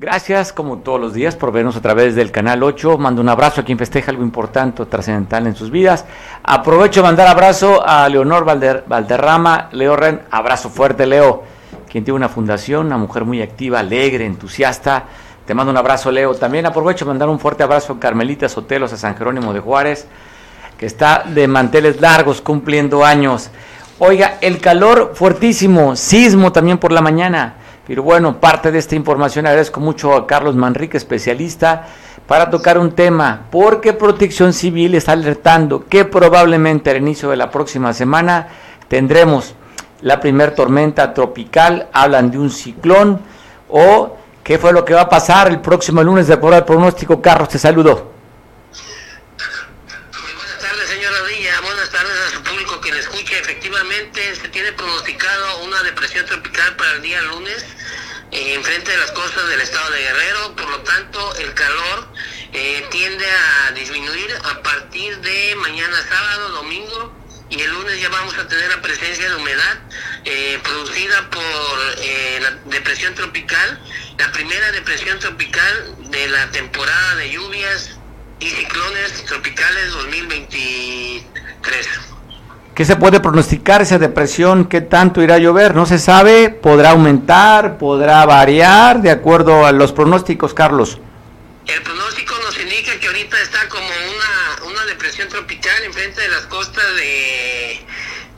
Gracias, como todos los días, por vernos a través del canal 8. Mando un abrazo a quien festeja algo importante o trascendental en sus vidas. Aprovecho de mandar abrazo a Leonor Valderrama. Leo Ren, abrazo fuerte, Leo, quien tiene una fundación, una mujer muy activa, alegre, entusiasta. Te mando un abrazo, Leo. También aprovecho de mandar un fuerte abrazo a Carmelita Sotelos, a San Jerónimo de Juárez, que está de manteles largos cumpliendo años. Oiga, el calor fuertísimo, sismo también por la mañana. Pero bueno, parte de esta información agradezco mucho a Carlos Manrique, especialista, para tocar un tema, porque Protección Civil está alertando que probablemente al inicio de la próxima semana tendremos la primer tormenta tropical, hablan de un ciclón, o qué fue lo que va a pasar el próximo lunes de acuerdo al pronóstico. Carlos, te saludo. Tiene pronosticado una depresión tropical para el día lunes eh, enfrente de las costas del estado de Guerrero, por lo tanto el calor eh, tiende a disminuir a partir de mañana sábado, domingo y el lunes ya vamos a tener la presencia de humedad eh, producida por la depresión tropical, la primera depresión tropical de la temporada de lluvias y ciclones tropicales 2023. ¿Qué se puede pronosticar esa depresión? ¿Qué tanto irá a llover? No se sabe. ¿Podrá aumentar? ¿Podrá variar? De acuerdo a los pronósticos, Carlos. El pronóstico nos indica que ahorita está como una, una depresión tropical enfrente de las costas de,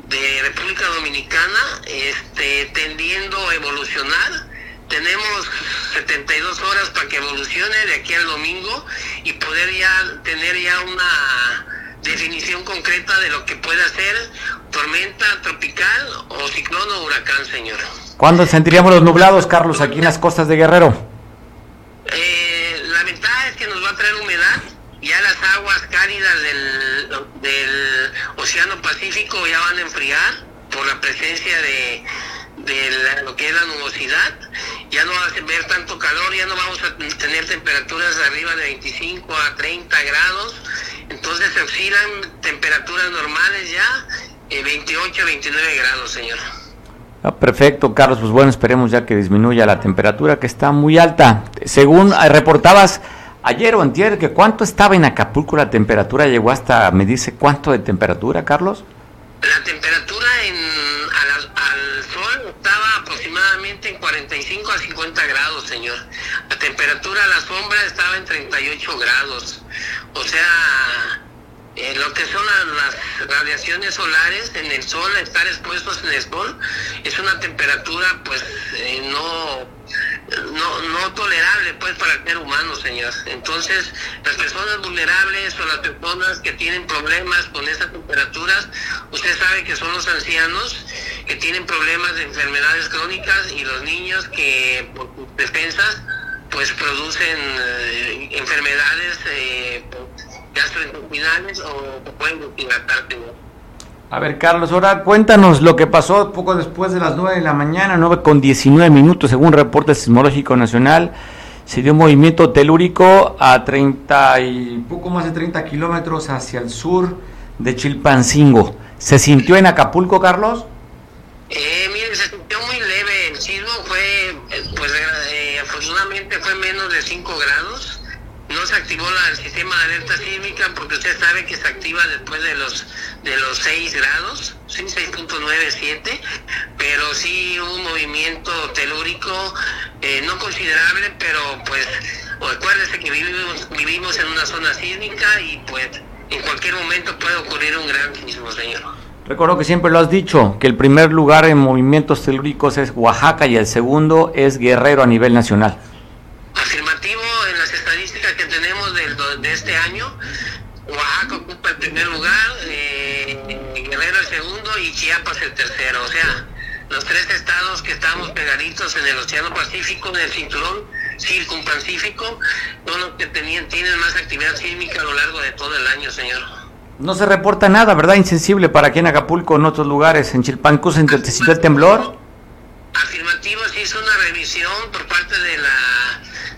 de República Dominicana, este, tendiendo a evolucionar. Tenemos 72 horas para que evolucione de aquí al domingo y poder ya tener ya una definición concreta de lo que puede ser tormenta tropical o ciclón o huracán, señor. ¿Cuándo sentiríamos los nublados, Carlos, aquí en las costas de Guerrero? Eh, la ventaja es que nos va a traer humedad. Ya las aguas cálidas del, del Océano Pacífico ya van a enfriar por la presencia de, de lo que es la nubosidad. Ya no va a ver tanto calor, ya no vamos a tener temperaturas arriba de 25 a 30 grados entonces se oscilan temperaturas normales ya, 28 a 29 grados, señor. Ah, perfecto, Carlos. Pues bueno, esperemos ya que disminuya la temperatura que está muy alta. Según eh, reportabas ayer o antier, que cuánto estaba en Acapulco la temperatura, llegó hasta, me dice, ¿cuánto de temperatura, Carlos? La temperatura en, al, sol estaba aproximadamente en 45 a 50 grados, señor. La temperatura a la sombra estaba en 38 grados. O sea, eh, lo que son las, radiaciones solares en el sol, estar expuestos en el sol, es una temperatura pues eh, no, no, no tolerable pues para el ser humano, señor. Entonces, las personas vulnerables o las personas que tienen problemas con esas temperaturas, usted sabe que son los ancianos que tienen problemas de enfermedades crónicas y los niños que por defensas pues producen eh, enfermedades gastrointestinales o pueden. A ver, Carlos, ahora cuéntanos lo que pasó poco después de las 9 de la mañana, 9 con 19 minutos, según reporte sismológico nacional. Se dio un movimiento telúrico a 30 y poco más de 30 kilómetros hacia el sur de Chilpancingo. ¿Se sintió en Acapulco, Carlos? Eh, mire, se sintió muy leve. El sismo fue, eh, pues, eh, afortunadamente fue menos de 5 grados no activó el sistema de alerta sísmica porque usted sabe que se activa después de los de los 6 grados, 6.97, pero sí un movimiento telúrico eh, no considerable, pero pues acuérdese que vivimos, vivimos en una zona sísmica y pues en cualquier momento puede ocurrir un gran sismo, señor. Recuerdo que siempre lo has dicho, que el primer lugar en movimientos telúricos es Oaxaca y el segundo es Guerrero a nivel nacional. Afirmativo, en las estadísticas que tenemos de, este año, Oaxaca ocupa el primer lugar, eh, Guerrero el segundo y Chiapas el tercero. O sea, los tres estados que estamos pegaditos en el Océano Pacífico, en el cinturón circunpacífico, son los que tenían, tienen más actividad sísmica a lo largo de todo el año, señor. No se reporta nada, ¿verdad? Insensible para aquí en Acapulco, en otros lugares, en Chilpancu, se sintió el temblor. Afirmativo, se hizo una revisión por parte de la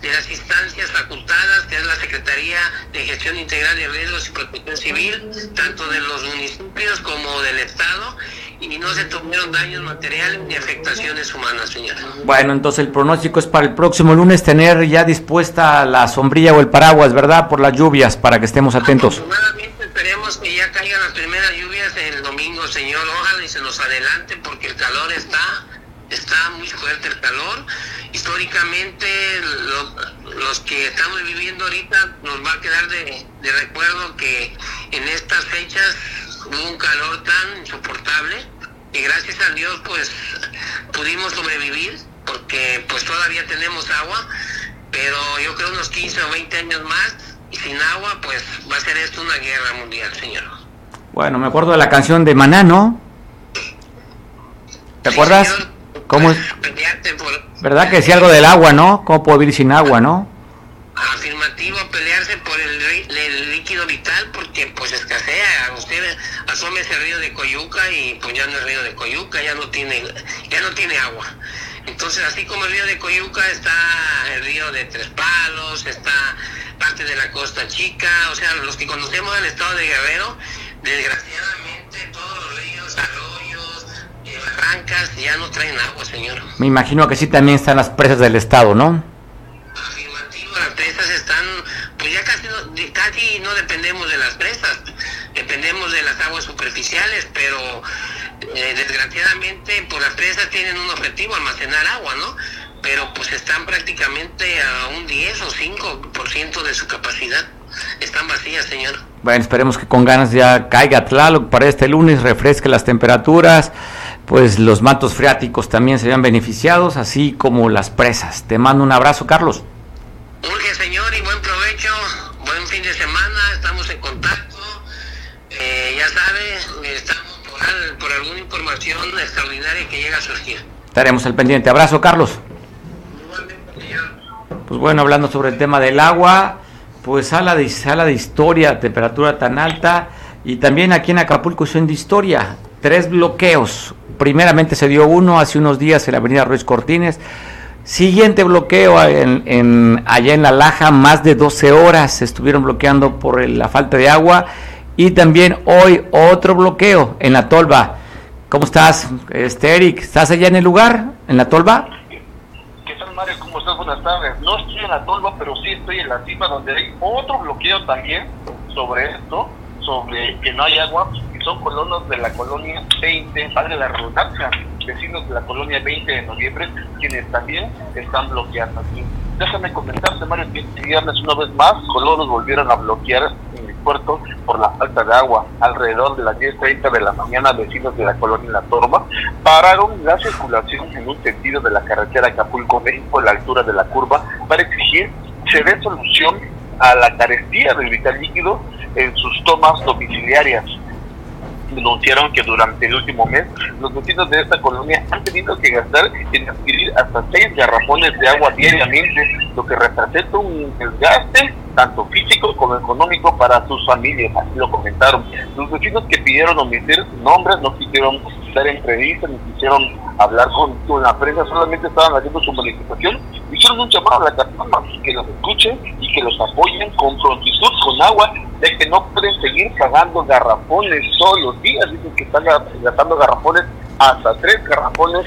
de las instancias facultadas, que es la Secretaría de Gestión Integral de Riesgos y Protección Civil, tanto de los municipios como del Estado, y no se tuvieron daños materiales ni afectaciones humanas, señora. Bueno, entonces el pronóstico es para el próximo lunes tener ya dispuesta la sombrilla o el paraguas, ¿verdad? Por las lluvias, para que estemos atentos. Afortunadamente esperemos que ya caigan las primeras lluvias el domingo, señor. Ojalá y se nos adelante porque el calor está está muy fuerte el calor. Históricamente, los que estamos viviendo ahorita nos va a quedar de, recuerdo que en estas fechas hubo un calor tan insoportable y gracias a Dios pues pudimos sobrevivir porque pues todavía tenemos agua, pero yo creo unos 15 o 20 años más y sin agua pues va a ser esto una guerra mundial, señor. Bueno, me acuerdo de la canción de Maná, ¿no? ¿Te acuerdas? ¿Cómo es? ¿Verdad que decía algo del agua, no? ¿Cómo puedo vivir sin agua, no? Afirmativo, pelearse por el, líquido vital porque pues escasea. Usted asome ese río de Coyuca y pues ya no es río de Coyuca, ya no tiene, ya no tiene agua. Entonces, así como el río de Coyuca está el río de Tres Palos, está parte de la Costa Chica, o sea, los que conocemos el estado de Guerrero, desgraciadamente todos los ríos, barrancas ya no traen agua, señor. Me imagino que sí también están las presas del estado, ¿no? Afirmativo, las presas están, pues ya casi no, casi no dependemos de las presas, dependemos de las aguas superficiales, pero eh, desgraciadamente pues las presas tienen un objetivo, almacenar agua, ¿no? Pero pues están prácticamente a un 10 o 5% de su capacidad. Están vacías, señor. Bueno, esperemos que con ganas ya caiga Tlaloc para este lunes, refresque las temperaturas pues los matos freáticos también se vean beneficiados, así como las presas. Te mando un abrazo, Carlos. Urge, señor, y buen provecho, buen fin de semana, estamos en contacto. Eh, ya sabe, estamos por, por, alguna información extraordinaria que llega a surgir. Estaremos al pendiente. Abrazo, Carlos. Pues bueno, hablando sobre el tema del agua, pues sala de, sala de historia, temperatura tan alta, y también aquí en Acapulco son de historia, tres bloqueos, primeramente se dio uno hace unos días en la avenida Ruiz Cortines. Siguiente bloqueo allá en La Laja, más de 12 horas estuvieron bloqueando por la falta de agua. Y también hoy otro bloqueo en la Tolva. ¿Cómo estás, este Eric? ¿Estás allá en el lugar, en la Tolva? ¿Qué tal, Mario? ¿Cómo estás? Buenas tardes. No estoy en la Tolva, pero sí estoy en la cima donde hay otro bloqueo también sobre esto, sobre que no hay agua son colonos de la colonia 20, padre la redundancia, vecinos de la colonia 20 de noviembre, quienes también están bloqueando aquí. Déjame comentarte, Mario, que este viernes una vez más, colonos volvieron a bloquear en el puerto por la falta de agua. Alrededor de las 10.30 de la mañana, vecinos de la colonia La Torba pararon la circulación en un sentido de la carretera Acapulco-México a la altura de la curva para exigir se dé solución a la carestía del vital líquido en sus tomas domiciliarias denunciaron que durante el último mes los vecinos de esta colonia han tenido que gastar en adquirir hasta seis garrafones de agua diariamente, lo que representa un desgaste tanto físico como económico para sus familias, así lo comentaron. Los vecinos que pidieron omitir nombres no quisieron dar entrevistas, ni quisieron hablar con, la prensa, solamente estaban haciendo su manifestación, hicieron un llamado a la Catama que los escuchen y que los apoyen con prontitud, con agua, de que no pueden seguir pagando garrafones todos los días, dicen que están gastando garrafones hasta tres garrafones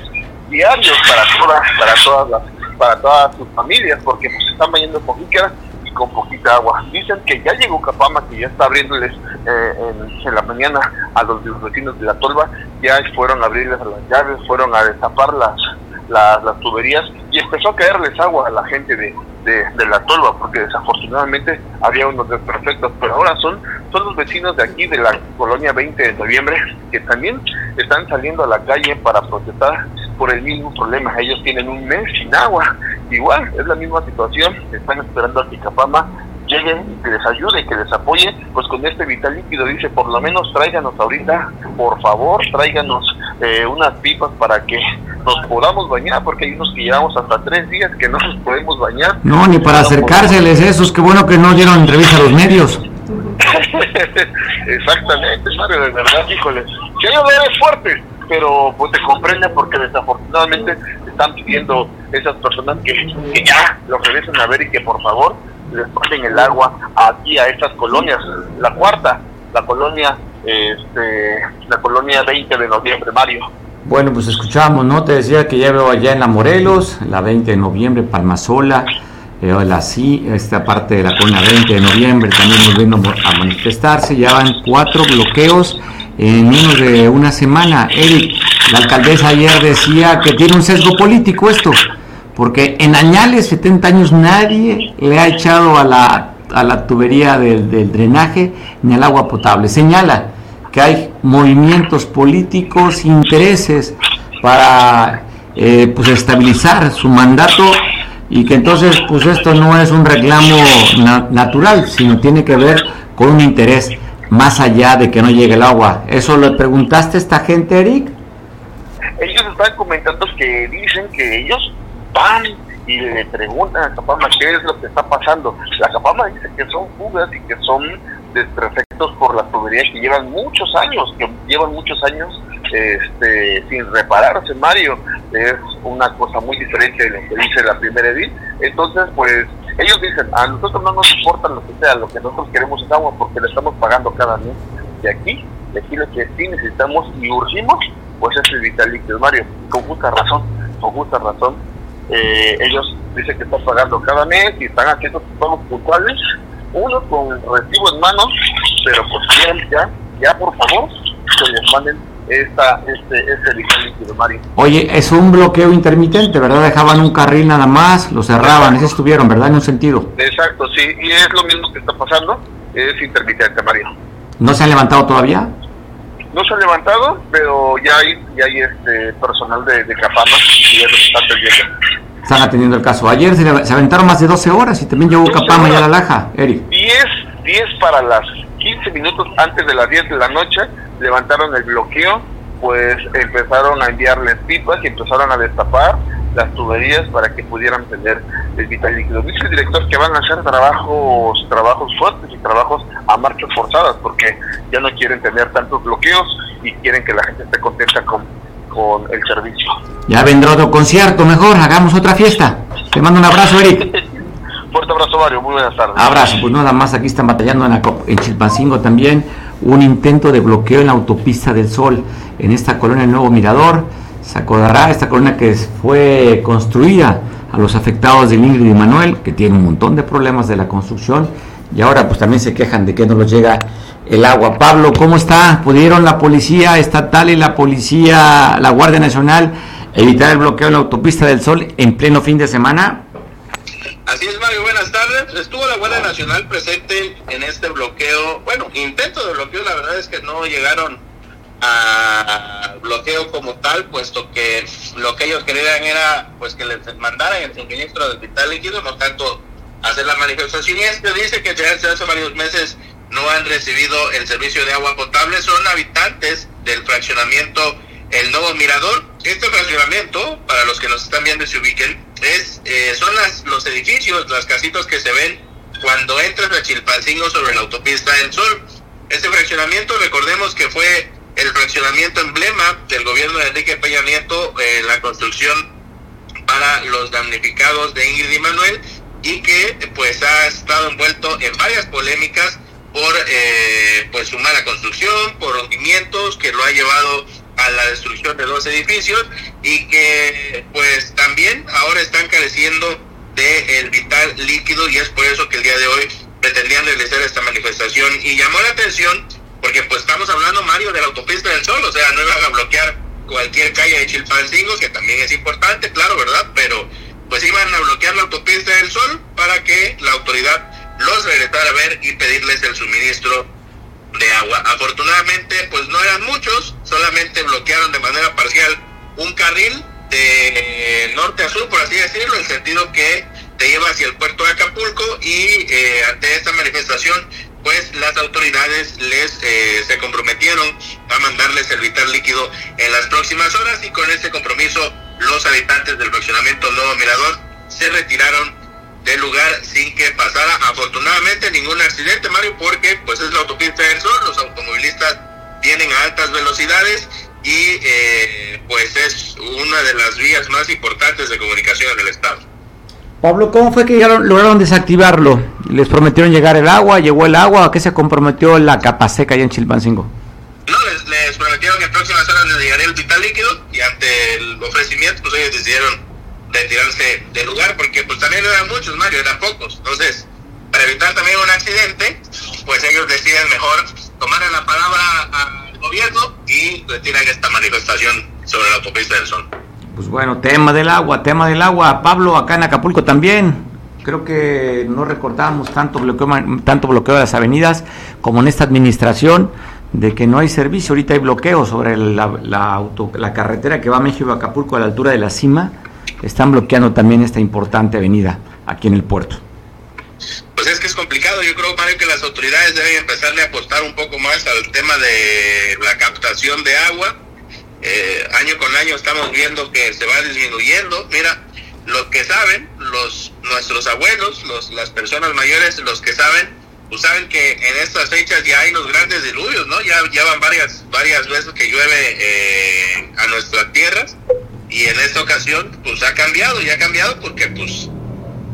diarios para todas, para todas las, para todas sus familias, porque pues están bañando con poquita agua. Dicen que ya llegó Capama, que ya está abriéndoles eh, en, la mañana a los, vecinos de la tolva, ya fueron a abrirles las llaves, fueron a destapar las, las, las tuberías y empezó a caerles agua a la gente de, de, la tolva, porque desafortunadamente había unos desperfectos, pero ahora son, son los vecinos de aquí, de la colonia 20 de noviembre, que también están saliendo a la calle para protestar por el mismo problema. Ellos tienen un mes sin agua, igual, es la misma situación, están esperando a que Capama llegue, que les ayude, que les apoye, pues con este vital líquido dice, por lo menos tráiganos ahorita, por favor, tráiganos eh, unas pipas para que nos podamos bañar, porque hay unos que llevamos hasta tres días que no nos podemos bañar. No, ni para acercárseles esos, qué bueno que no dieron entrevista a los medios. Exactamente, Mario, de verdad, híjole. Si hay es fuerte, pero pues te comprende porque desafortunadamente están pidiendo esas personas que, que ya lo regresen a ver y que por favor les ponen el agua aquí a estas colonias. La cuarta, la colonia, este, la colonia 20 de noviembre, Mario. Bueno, pues escuchamos, ¿no? Te decía que ya veo allá en la Morelos, la 20 de noviembre, Palmasola, eh, la sí, esta parte de la colonia 20 de noviembre también volviendo a manifestarse. Ya van cuatro bloqueos en menos de una semana. Eric, la alcaldesa ayer decía que tiene un sesgo político esto, porque en añales, 70 años, nadie le ha echado a la, a la tubería del, drenaje ni al agua potable. Señala que hay movimientos políticos, intereses para eh, pues estabilizar su mandato y que entonces pues esto no es un reclamo natural, sino tiene que ver con un interés más allá de que no llegue el agua. ¿Eso le preguntaste a esta gente, Eric? Están comentando que dicen que ellos van y le preguntan a Capama qué es lo que está pasando. La Capama dice que son fugas y que son desperfectos por la tubería que llevan muchos años, que llevan muchos años este, sin repararse, Mario. Es una cosa muy diferente de lo que dice la primera edil. Entonces, pues ellos dicen, a nosotros no nos importa lo que sea, lo que nosotros queremos es agua porque le estamos pagando cada mes. De aquí, de aquí lo que sí necesitamos y urgimos, pues es el vital líquido, Mario. Con justa razón, con justa razón. Eh, ellos dicen que están pagando cada mes y están haciendo pagos puntuales, uno con recibo en mano, pero pues ya, ya por favor, que les manden esta, este, este líquido, Mario. Oye, es un bloqueo intermitente, ¿verdad? Dejaban un carril nada más, lo cerraban, ese estuvieron, ¿verdad? En un sentido. Exacto, sí, y es lo mismo que está pasando, es intermitente, Mario. ¿No se han levantado todavía? No se han levantado, pero ya hay, ya hay este personal de, de Capama y es está atendiendo. Están atendiendo el caso. Ayer se, aventaron más de 12 horas y también llegó Capama y a la Laja, Eric. 10, 10 para las 15 minutos antes de las 10 de la noche levantaron el bloqueo, pues empezaron a enviarles pipas y empezaron a destapar las tuberías para que pudieran tener el vital líquido. Dice el director que van a hacer trabajos, trabajos fuertes y trabajos a marchas forzadas porque ya no quieren tener tantos bloqueos y quieren que la gente esté contenta con, con el servicio. Ya vendrá otro concierto, mejor, hagamos otra fiesta. Te mando un abrazo, Eric. Fuerte abrazo, Mario. Muy buenas tardes. Abrazo. Pues nada más, aquí están batallando en, la, en Chilpancingo también un intento de bloqueo en la autopista del Sol, en esta colonia del Nuevo Mirador. Se acordará esta colonia que fue construida a los afectados del Ingrid y Manuel, que tiene un montón de problemas de la construcción, y ahora pues también se quejan de que no les llega el agua. Pablo, ¿cómo está? ¿Pudieron la policía estatal y la policía, la Guardia Nacional, evitar el bloqueo en la autopista del Sol en pleno fin de semana? Así es, Mario, buenas tardes. Estuvo la Guardia Nacional presente en este bloqueo, bueno, intento de bloqueo, la verdad es que no llegaron a bloqueo como tal, puesto que lo que ellos querían era pues que les mandaran el suministro del vital líquido, no tanto hacer la manifestación. Y esto dice que ya hace varios meses no han recibido el servicio de agua potable, son habitantes del fraccionamiento El Nuevo Mirador. Este fraccionamiento, para los que nos están viendo y se ubiquen, es, eh, son las, los edificios, las casitas que se ven cuando entras a Chilpancingo sobre la autopista del Sol. Este fraccionamiento, recordemos que fue el fraccionamiento emblema del gobierno de Enrique Peña Nieto, en la construcción para los damnificados de Ingrid y Manuel, y que pues ha estado envuelto en varias polémicas por eh, pues su mala construcción, por hundimientos que lo ha llevado a la destrucción de dos edificios y que pues también ahora están careciendo de el vital líquido y es por eso que el día de hoy pretendían realizar esta manifestación. Y llamó la atención porque pues estamos hablando Mario de la autopista del sol, o sea, no iban a bloquear cualquier calle de Chilpancingo, que también es importante, claro, ¿verdad? Pero pues iban a bloquear la autopista del sol para que la autoridad los regresara a ver y pedirles el suministro de agua. Afortunadamente, pues no eran muchos, solamente bloquearon de manera parcial un carril de norte a sur, por así decirlo, en sentido que te lleva hacia el puerto de Acapulco y eh, ante esta manifestación, pues las autoridades les eh, se comprometieron a mandarles el vital líquido en las próximas horas y con este compromiso los habitantes del fraccionamiento Nuevo Mirador se retiraron del lugar sin que pasara afortunadamente ningún accidente, Mario, porque pues es la autopista del Sol, los automovilistas vienen a altas velocidades y eh, pues es una de las vías más importantes de comunicación en el estado. Pablo, ¿cómo fue que lograron desactivarlo? ¿Les prometieron llegar el agua? ¿Llegó el agua? ¿A qué se comprometió la capa seca allá en Chilpancingo? No, les, prometieron que en próximas horas les llegaría el vital líquido y ante el ofrecimiento pues ellos decidieron retirarse del lugar porque pues también eran muchos, Mario, eran pocos. Entonces, para evitar también un accidente, pues ellos deciden mejor tomar la palabra al gobierno y retiran esta manifestación sobre la autopista del Sol. Pues bueno, tema del agua, tema del agua. Pablo, acá en Acapulco también. Creo que no recordamos tanto bloqueo, tanto bloqueo de las avenidas como en esta administración de que no hay servicio. Ahorita hay bloqueo sobre la, auto, la carretera que va a México a Acapulco a la altura de la cima. Están bloqueando también esta importante avenida aquí en el puerto. Pues es que es complicado. Yo creo, Mario, que las autoridades deben empezarle a apostar un poco más al tema de la captación de agua. Eh, año con año estamos viendo que se va disminuyendo. Mira, los que saben, los nuestros abuelos, los, las personas mayores, los que saben, pues saben que en estas fechas ya hay los grandes diluvios, ¿no? Ya, ya van varias, varias veces que llueve eh, a nuestras tierras y en esta ocasión pues ha cambiado, ya ha cambiado porque pues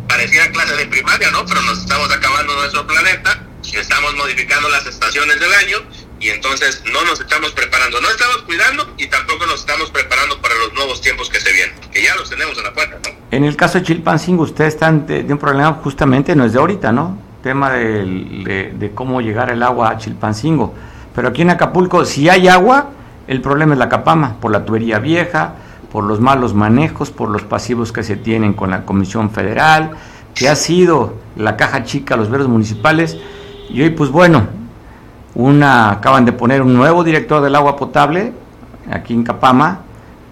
parecía clase de primaria, ¿no? Pero nos estamos acabando nuestro planeta, estamos modificando las estaciones del año y entonces no nos estamos preparando, no estamos cuidando y tampoco nos estamos preparando para los nuevos tiempos que se vienen, que ya los tenemos en la puerta, ¿no? En el caso de Chilpancingo, ustedes están de un problema justamente, no es de ahorita, ¿no? tema de, cómo llegar el agua a Chilpancingo. Pero aquí en Acapulco, si hay agua, el problema es la capama, por la tubería vieja, por los malos manejos, por los pasivos que se tienen con la Comisión Federal, que ha sido la caja chica, los verdes municipales. Y hoy, pues bueno, una acaban de poner un nuevo director del agua potable aquí en Capama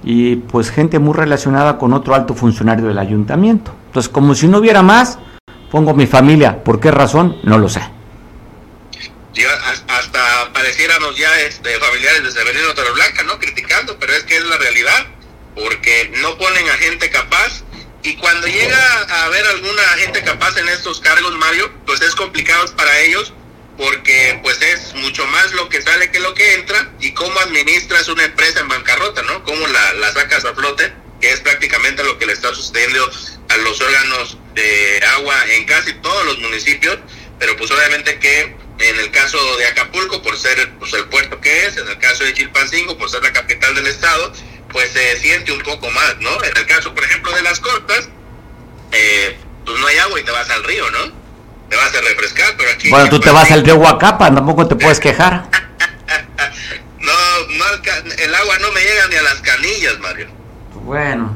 y pues gente muy relacionada con otro alto funcionario del ayuntamiento. Entonces, como si no hubiera más, pongo mi familia. ¿Por qué razón? No lo sé. hasta pareciéramos ya este, familiares de Severino Torreblanca, ¿no? Criticando, pero es que es la realidad, porque no ponen a gente capaz. Y cuando llega a haber alguna gente capaz en estos cargos, Mario, pues es complicado para ellos, porque pues es mucho más lo que sale que lo que entra, y cómo administras una empresa en bancarrota, ¿no? Cómo la, la sacas a flote, que es prácticamente lo que le está sucediendo a los órganos de agua en casi todos los municipios, pero pues obviamente que en el caso de Acapulco, por ser pues, el puerto que es, en el caso de Chilpancingo, por ser la capital del estado, pues se siente un poco más, ¿no? En el caso, por ejemplo, de las costas, eh, pues no hay agua y te vas al río, ¿no? Te vas a refrescar, pero aquí... Bueno, tú te vas al río Huacapa, tampoco te puedes quejar. no, no, el agua no me llega ni a las canillas, Mario. Bueno,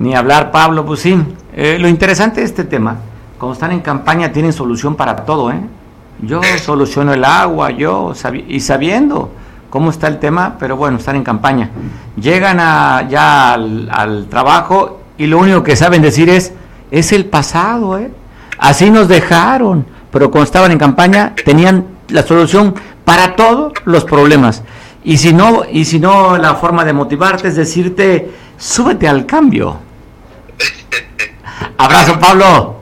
ni hablar, Pablo, pues sí. Eh, lo interesante de este tema, cuando están en campaña tienen solución para todo, ¿eh? Yo soluciono el agua, yo, y sabiendo cómo está el tema, pero bueno, están en campaña. Llegan a, ya al, trabajo y lo único que saben decir es, es el pasado, ¿eh? Así nos dejaron, pero cuando estaban en campaña tenían la solución para todos los problemas. Y si no, y si no la forma de motivarte es decirte, súbete al cambio. Abrazo, Pablo.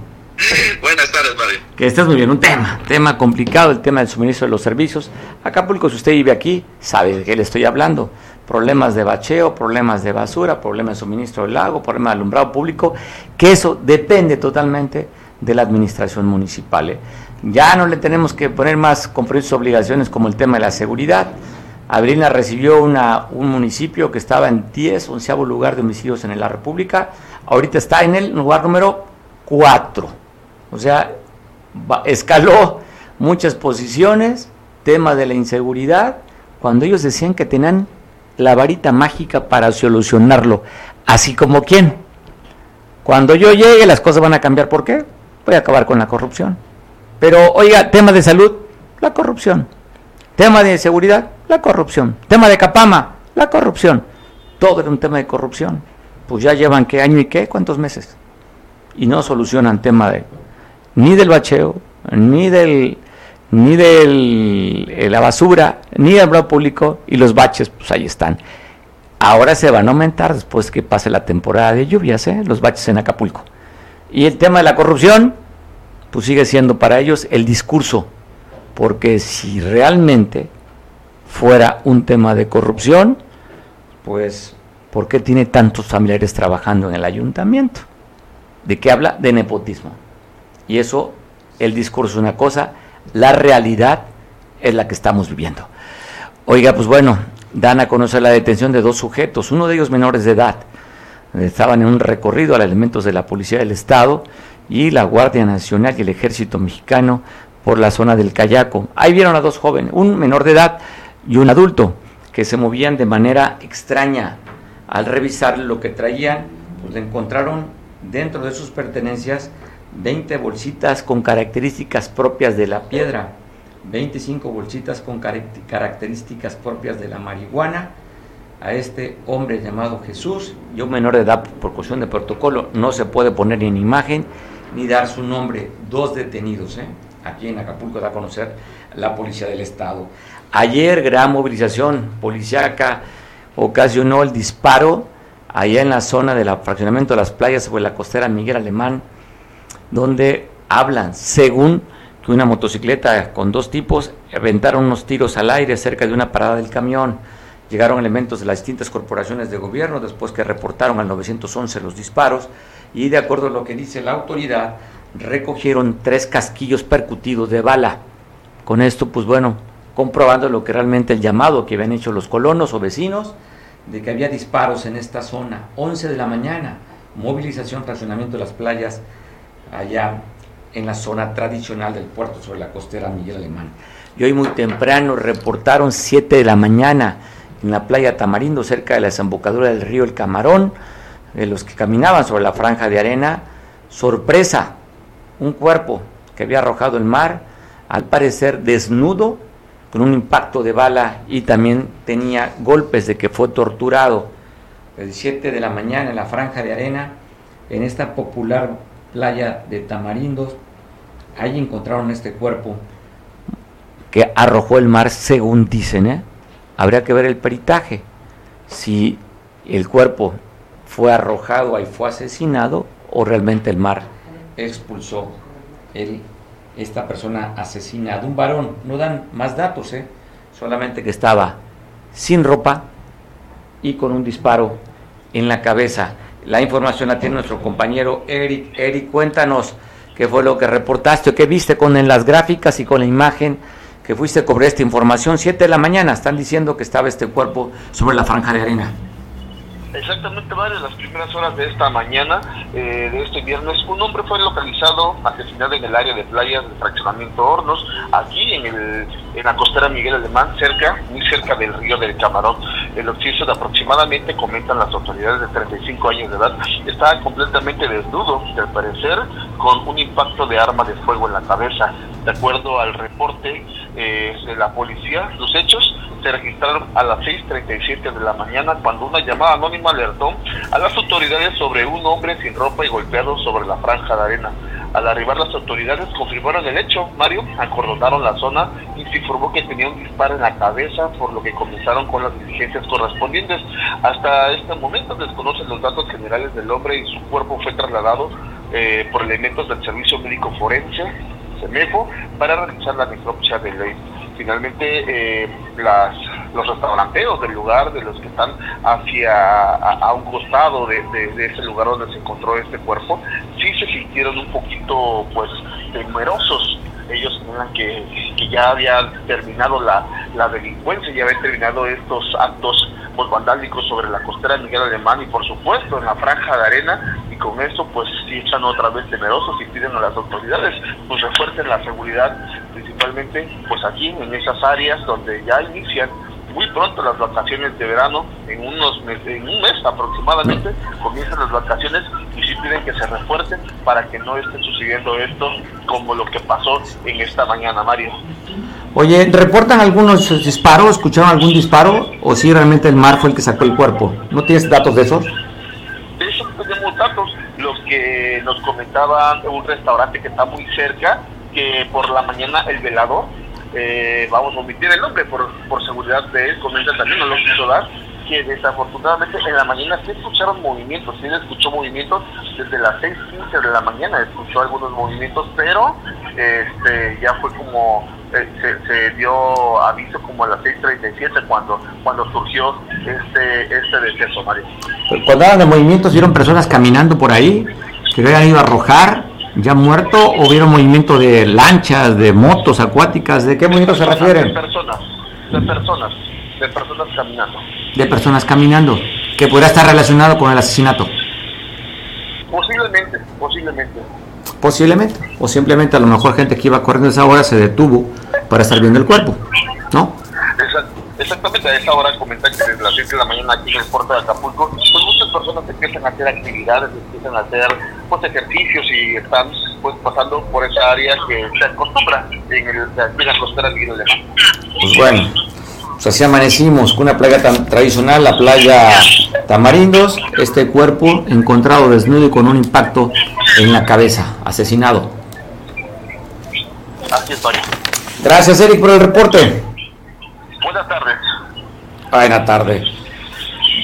Buenas tardes, Mario. Que estés muy bien. Un tema, tema complicado, el tema del suministro de los servicios. Acapulco, si usted vive aquí, sabe de qué le estoy hablando. Problemas de bacheo, problemas de basura, problemas de suministro del lago, problemas de alumbrado público, que eso depende totalmente de la administración municipal. ¿eh? Ya no le tenemos que poner más compromisos obligaciones como el tema de la seguridad. Abrina recibió una, un municipio que estaba en 10, onceavo lugar de homicidios en la República ahorita está en el lugar número 4. O sea, escaló muchas posiciones, tema de la inseguridad, cuando ellos decían que tenían la varita mágica para solucionarlo. Así como quién. Cuando yo llegue las cosas van a cambiar. ¿Por qué? Voy a acabar con la corrupción. Pero oiga, tema de salud, la corrupción. Tema de seguridad, la corrupción. Tema de Capama, la corrupción. Todo era un tema de corrupción pues ya llevan qué año y qué, cuántos meses. Y no solucionan tema de ni del bacheo, ni del ni de eh, la basura, ni del blog público y los baches, pues ahí están. Ahora se van a aumentar después que pase la temporada de lluvias, ¿eh? los baches en Acapulco. Y el tema de la corrupción, pues sigue siendo para ellos el discurso, porque si realmente fuera un tema de corrupción, pues, ¿por qué tiene tantos familiares trabajando en el ayuntamiento? ¿De qué habla? De nepotismo. Y eso, el discurso es una cosa, la realidad es la que estamos viviendo. Oiga, pues bueno, dan a conocer la detención de dos sujetos, uno de ellos menores de edad. Estaban en un recorrido a elementos de la Policía del Estado y la Guardia Nacional y el Ejército Mexicano por la zona del Cayaco. Ahí vieron a dos jóvenes, un menor de edad y un adulto, que se movían de manera extraña. Al revisar lo que traían, pues encontraron dentro de sus pertenencias 20 bolsitas con características propias de la piedra, 25 bolsitas con características propias de la marihuana. A este hombre llamado Jesús y un menor de edad por cuestión de protocolo no se puede poner en imagen ni dar su nombre. Dos detenidos, ¿eh? aquí en Acapulco da a conocer la policía del estado. Ayer gran movilización policíaca ocasionó el disparo allá en la zona del fraccionamiento de las playas sobre la costera Miguel Alemán, donde hablan, según que una motocicleta con dos tipos aventaron unos tiros al aire cerca de una parada del camión. Llegaron elementos de las distintas corporaciones de gobierno después que reportaron al 911 los disparos y de acuerdo a lo que dice la autoridad, recogieron tres casquillos percutidos de bala. Con esto, pues bueno, comprobando lo que realmente el llamado que habían hecho los colonos o vecinos de que había disparos en esta zona. 11 de la mañana, movilización, racionamiento de las playas allá en la zona tradicional del puerto sobre la costera Miguel Alemán. Y hoy muy temprano reportaron 7 de la mañana en la playa Tamarindo, cerca de la desembocadura del río El Camarón, de los que caminaban sobre la franja de arena, sorpresa, un cuerpo que había arrojado el mar, al parecer desnudo, con un impacto de bala y también tenía golpes de que fue torturado. El 7 de la mañana en la franja de arena, en esta popular playa de Tamarindos, ahí encontraron este cuerpo que arrojó el mar, según dicen. ¿eh? Habría que ver el peritaje, si el cuerpo fue arrojado ahí, fue asesinado o realmente el mar expulsó el, esta persona asesinada. Un varón, no dan más datos, ¿eh? solamente que estaba sin ropa y con un disparo en la cabeza. La información la tiene nuestro compañero Eric. Eric, cuéntanos qué fue lo que reportaste, qué viste con en las gráficas y con la imagen que fuiste a cobrar esta información. Siete de la mañana están diciendo que estaba este cuerpo sobre la franja de arena. Exactamente, varias las primeras horas de esta mañana, eh, de este viernes, un hombre fue localizado, asesinado en el área de playas del fraccionamiento Hornos, aquí en, el, en la costera Miguel Alemán, cerca, muy cerca del río del Camarón. El occiso de aproximadamente, comentan las autoridades de 35 años de edad, estaba completamente desnudo, al parecer, con un impacto de arma de fuego en la cabeza. De acuerdo al reporte eh, de la policía, los hechos se registraron a las 6.37 de la mañana cuando una llamada anónima alertó a las autoridades sobre un hombre sin ropa y golpeado sobre la franja de arena. Al arribar las autoridades confirmaron el hecho, Mario, acordonaron la zona y se informó que tenía un disparo en la cabeza, por lo que comenzaron con las diligencias correspondientes. Hasta este momento desconocen los datos generales del hombre y su cuerpo fue trasladado eh, por elementos del Servicio Médico Forense, CEMEFO, para realizar la necropsia de ley finalmente eh, las, los restauranteros del lugar, de los que están hacia a, un costado de, ese lugar donde se encontró este cuerpo, sí se sintieron un poquito pues temerosos. Ellos señalan que, ya había terminado la, la delincuencia, ya habían terminado estos actos pues, vandálicos sobre la costera de Miguel Alemán y por supuesto en la franja de arena. Y con eso pues sí están otra vez temerosos y piden a las autoridades pues refuercen la seguridad principalmente pues aquí en esas áreas donde ya inician muy pronto las vacaciones de verano, en unos meses, en un mes aproximadamente comienzan las vacaciones y sí piden que se refuercen para que no esté sucediendo esto como lo que pasó en esta mañana, Mario. Oye, ¿reportan algunos disparos? ¿Escucharon algún disparo? ¿O si realmente el mar fue el que sacó el cuerpo? ¿No tienes datos de esos? De eso tenemos datos. Los que nos comentaba un restaurante que está muy cerca, que por la mañana el velador, eh, vamos a omitir el nombre por, por seguridad de él, comenta también, no lo quiso dar, que desafortunadamente en la mañana sí escucharon movimientos, sí escuchó movimientos, desde las 6.15 de la mañana escuchó algunos movimientos, pero este ya fue como eh, se, se, dio aviso como a las 6.37 cuando cuando surgió este este deceso, Mario. Cuando hablan de movimientos, ¿vieron personas caminando por ahí que habían ido a arrojar ya muerto o vieron movimiento de lanchas, de motos acuáticas? ¿De qué movimiento se refieren? De personas, de personas, de personas caminando. De personas caminando, que podría estar relacionado con el asesinato. Posiblemente, posiblemente. Posiblemente, o simplemente a lo mejor gente que iba corriendo esa hora se detuvo para estar viendo el cuerpo, ¿no? Exactamente, a esa hora comentan que desde las 7 de la mañana aquí en el puerto de Acapulco, pues muchas personas empiezan a hacer actividades, empiezan a hacer pues ejercicios y están pues pasando por esa área que se acostumbra en, el, en la costera de Miguel Pues bueno, pues así amanecimos con una playa tan tradicional, la playa Tamarindos, este cuerpo encontrado desnudo y con un impacto en la cabeza, asesinado. Así es, Mario. Gracias, Eric, por el reporte. Buenas tardes. Buenas tardes.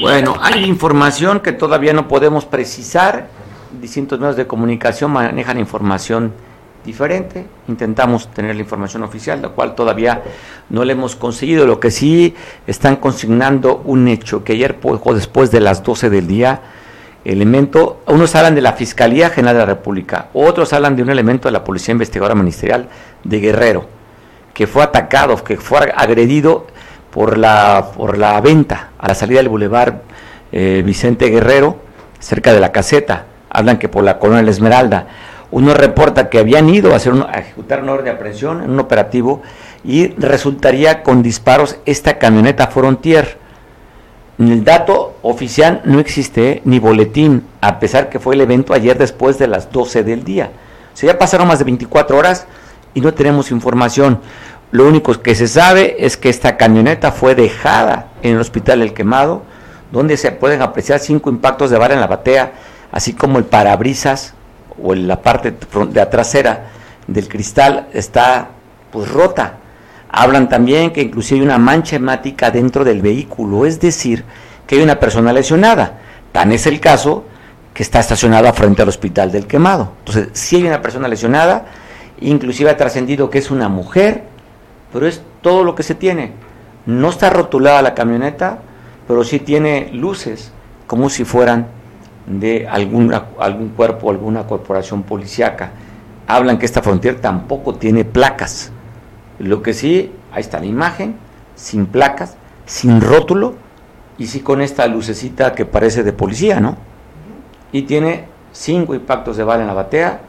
Bueno, hay información que todavía no podemos precisar. Distintos medios de comunicación manejan información diferente. Intentamos tener la información oficial, la cual todavía no le hemos conseguido. Lo que sí están consignando un hecho que ayer, poco después de las 12 del día, elemento, unos hablan de la Fiscalía General de la República, otros hablan de un elemento de la Policía Investigadora Ministerial de Guerrero que fue atacado, que fue agredido por la, por la venta a la salida del bulevar eh, Vicente Guerrero, cerca de la caseta. Hablan que por la colonia Esmeralda. Uno reporta que habían ido a, hacer a ejecutar una orden de aprehensión en un operativo y resultaría con disparos esta camioneta Frontier. El dato oficial no existe ni boletín, a pesar que fue el evento ayer después de las 12 del día. O sea, ya pasaron más de 24 horas y no tenemos información. Lo único que se sabe es que esta camioneta fue dejada en el hospital El Quemado, donde se pueden apreciar cinco impactos de bala en la batea, así como el parabrisas o la parte de trasera del cristal está pues rota. Hablan también que inclusive hay una mancha hemática dentro del vehículo, es decir, que hay una persona lesionada. Tan es el caso que está estacionada frente al hospital del quemado. Entonces, si hay una persona lesionada, inclusive ha trascendido que es una mujer, pero es todo lo que se tiene. No está rotulada la camioneta, pero sí tiene luces como si fueran de alguna, algún cuerpo, alguna corporación policíaca. Hablan que esta frontera tampoco tiene placas. Lo que sí, ahí está la imagen, sin placas, sin rótulo, y sí con esta lucecita que parece de policía, ¿no? Y tiene cinco impactos de bala en la batea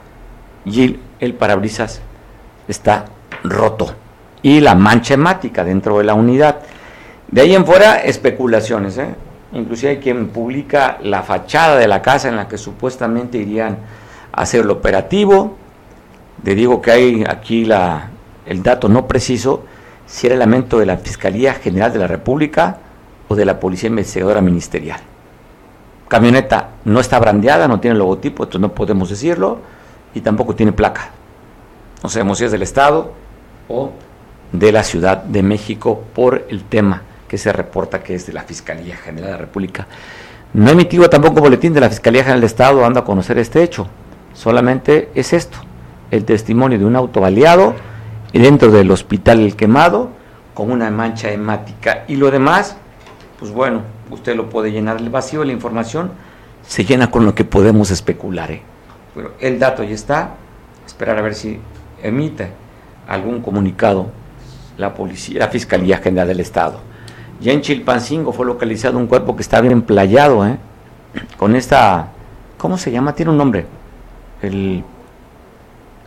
y el parabrisas está roto y la mancha hemática dentro de la unidad. De ahí en fuera, especulaciones. ¿eh? Inclusive hay quien publica la fachada de la casa en la que supuestamente irían a hacer el operativo. Le digo que hay aquí la, el dato no preciso si era elemento de la Fiscalía General de la República o de la Policía Investigadora Ministerial. Camioneta no está brandeada, no tiene logotipo, entonces no podemos decirlo, y tampoco tiene placa. No sabemos si es del Estado o de la Ciudad de México por el tema que se reporta que es de la Fiscalía General de la República. No emitido tampoco boletín de la Fiscalía General del Estado dando a conocer este hecho. Solamente es esto, el testimonio de un auto baleado dentro del hospital El Quemado con una mancha hemática. Y lo demás, pues bueno, usted lo puede llenar el vacío, la información se llena con lo que podemos especular. ¿eh? Pero el dato ya está, esperar a ver si emite algún comunicado la policía, la Fiscalía General del Estado. Ya en Chilpancingo fue localizado un cuerpo que está bien emplayado, ¿eh? con esta, ¿cómo se llama? Tiene un nombre, el,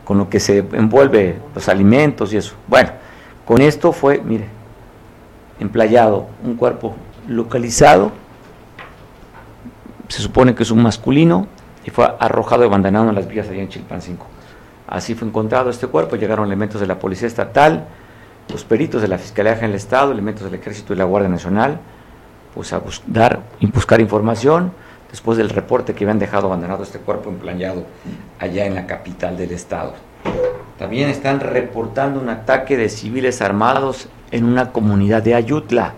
con lo que se envuelve los alimentos y eso. Bueno, con esto fue, mire, emplayado, un cuerpo localizado, se supone que es un masculino, y fue arrojado y abandonado en las vías allá en Chilpancingo. Así fue encontrado este cuerpo, llegaron elementos de la Policía Estatal, los peritos de la Fiscalía General del Estado, elementos del Ejército y la Guardia Nacional, pues a buscar, buscar información después del reporte que habían dejado abandonado este cuerpo emplayado allá en la capital del Estado. También están reportando un ataque de civiles armados en una comunidad de Ayutla.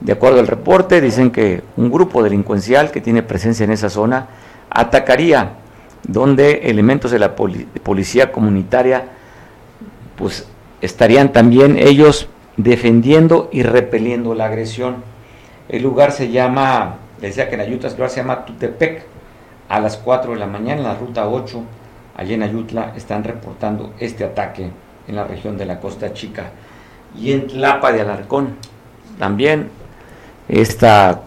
De acuerdo al reporte, dicen que un grupo delincuencial que tiene presencia en esa zona atacaría donde elementos de la policía comunitaria pues estarían también ellos defendiendo y repeliendo la agresión. El lugar se llama, decía que en Ayutla, lugar se llama Tutepec. A las 4 de la mañana, en la ruta 8, allí en Ayutla, están reportando este ataque en la región de la Costa Chica. Y en Tlapa de Alarcón, también esta,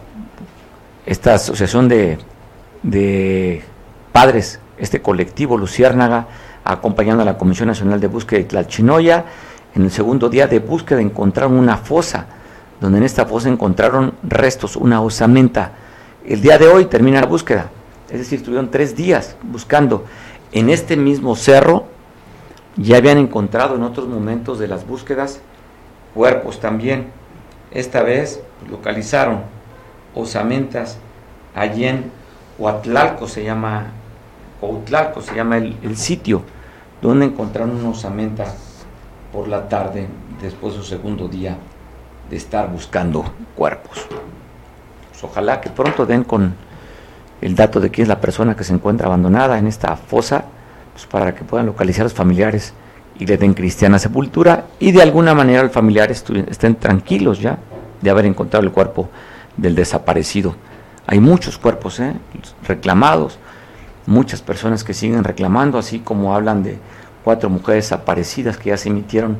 esta asociación de, de padres, este colectivo Luciérnaga, acompañando a la Comisión Nacional de Búsqueda de Tlalchinoya, en el segundo día de búsqueda encontraron una fosa, donde en esta fosa encontraron restos, una osamenta. El día de hoy termina la búsqueda, es decir, estuvieron tres días buscando. En este mismo cerro ya habían encontrado en otros momentos de las búsquedas cuerpos también. Esta vez localizaron osamentas allí en Huatlalco, se llama, Huatlalco se llama el, el sitio, donde encontraron una osamenta por la tarde, después de su segundo día de estar buscando cuerpos. Pues ojalá que pronto den con el dato de quién es la persona que se encuentra abandonada en esta fosa, pues para que puedan localizar a los familiares y le den cristiana sepultura y de alguna manera los familiares estén tranquilos ya de haber encontrado el cuerpo del desaparecido. Hay muchos cuerpos ¿eh? reclamados, muchas personas que siguen reclamando, así como hablan de cuatro mujeres desaparecidas que ya se emitieron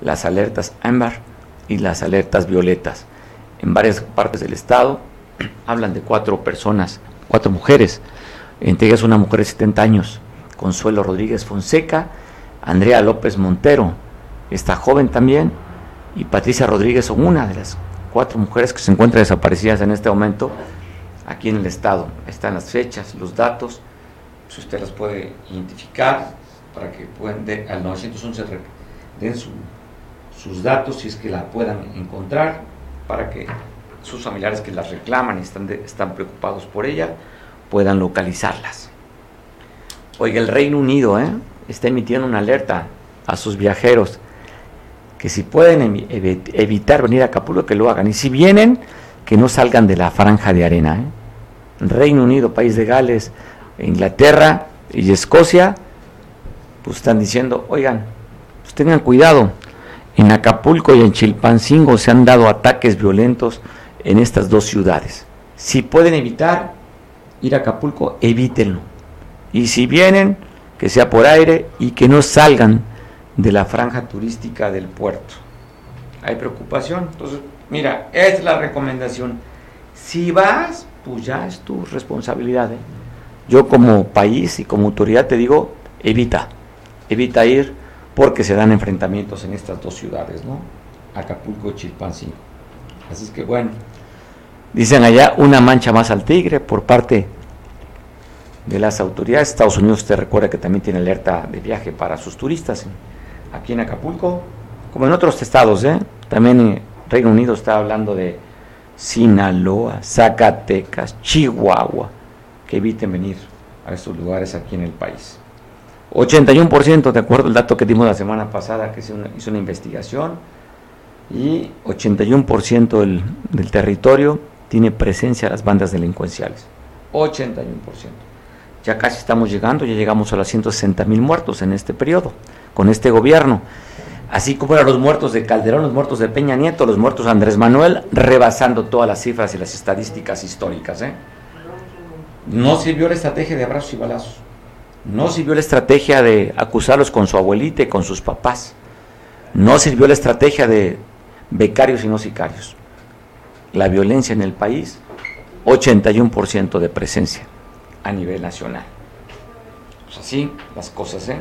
las alertas Amber y las alertas violetas. En varias partes del estado hablan de cuatro personas, cuatro mujeres, entre ellas una mujer de 70 años, Consuelo Rodríguez Fonseca, Andrea López Montero, esta joven también, y Patricia Rodríguez son una de las cuatro mujeres que se encuentran desaparecidas en este momento aquí en el estado. están las fechas, los datos, si usted las puede identificar, para que puedan al 911 den sus datos si es que la puedan encontrar para que sus familiares que las reclaman y están, están preocupados por ella puedan localizarlas. Oiga, el Reino Unido ¿eh? está emitiendo una alerta a sus viajeros que si pueden evitar venir a Acapulco, que lo hagan. Y si vienen, que no salgan de la franja de arena. ¿eh? Reino Unido, País de Gales, Inglaterra y Escocia pues están diciendo, oigan, pues tengan cuidado, en Acapulco y en Chilpancingo se han dado ataques violentos en estas dos ciudades. Si pueden evitar ir a Acapulco, evítenlo. Y si vienen, que sea por aire y que no salgan de la franja turística del puerto. Hay preocupación. Entonces, mira, es la recomendación. Si vas, pues ya es tu responsabilidad. ¿eh? Yo como país y como autoridad te digo, evita evita ir porque se dan enfrentamientos en estas dos ciudades, ¿no? Acapulco y Chilpancingo. Así es que bueno, dicen allá una mancha más al tigre por parte de las autoridades. Estados Unidos, te recuerda que también tiene alerta de viaje para sus turistas aquí en Acapulco, como en otros estados, ¿eh? También en Reino Unido está hablando de Sinaloa, Zacatecas, Chihuahua, que eviten venir a estos lugares aquí en el país. 81%, de acuerdo al dato que dimos la semana pasada, que se hizo una investigación, y 81% del, del territorio tiene presencia las bandas delincuenciales. 81%. Ya casi estamos llegando, ya llegamos a los 160 mil muertos en este periodo, con este gobierno. Así como eran los muertos de Calderón, los muertos de Peña Nieto, los muertos de Andrés Manuel, rebasando todas las cifras y las estadísticas históricas. ¿eh? No sirvió la estrategia de abrazos y balazos. No sirvió la estrategia de acusarlos con su abuelita y con sus papás. No sirvió la estrategia de becarios y no sicarios. La violencia en el país, 81% de presencia a nivel nacional. Pues así las cosas, ¿eh?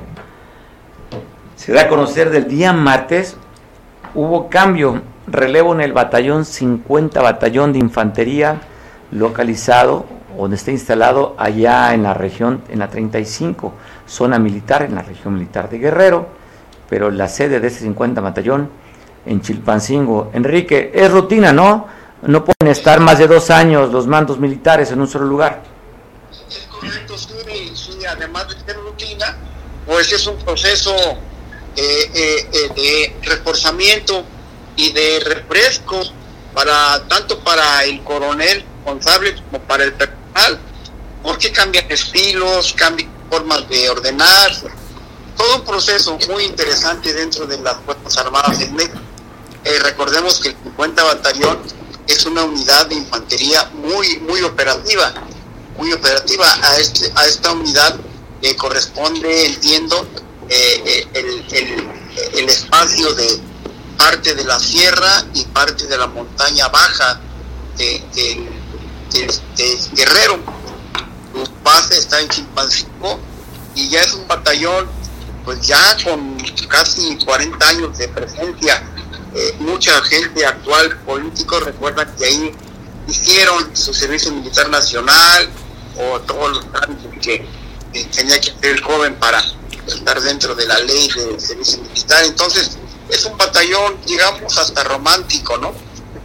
Se da a conocer del día martes, hubo cambio, relevo en el batallón 50, batallón de infantería localizado donde está instalado allá en la región, en la 35, zona militar, en la región militar de Guerrero, pero la sede de ese 50 batallón en Chilpancingo. Enrique, es rutina, ¿no? No pueden estar más de dos años los mandos militares en un solo lugar. Es correcto, sí, sí además de ser rutina, pues es un proceso eh, eh, eh, de reforzamiento y de refresco para tanto para el coronel responsable como para el porque cambian estilos, cambian formas de ordenar, todo un proceso muy interesante dentro de las Fuerzas Armadas de México. Eh, recordemos que el 50 Batallón es una unidad de infantería muy, muy operativa, muy operativa. A, este, a esta unidad le corresponde, entiendo, eh, eh, el, espacio de parte de la sierra y parte de la montaña baja de, Guerrero. Su base está en Chimpancingo y ya es un batallón pues ya con casi 40 años de presencia eh, mucha gente actual, político, recuerda que ahí hicieron su servicio militar nacional o todos los trámites que tenía que hacer el joven para estar dentro de la ley de servicio militar. Entonces, es un batallón, digamos, hasta romántico, ¿no?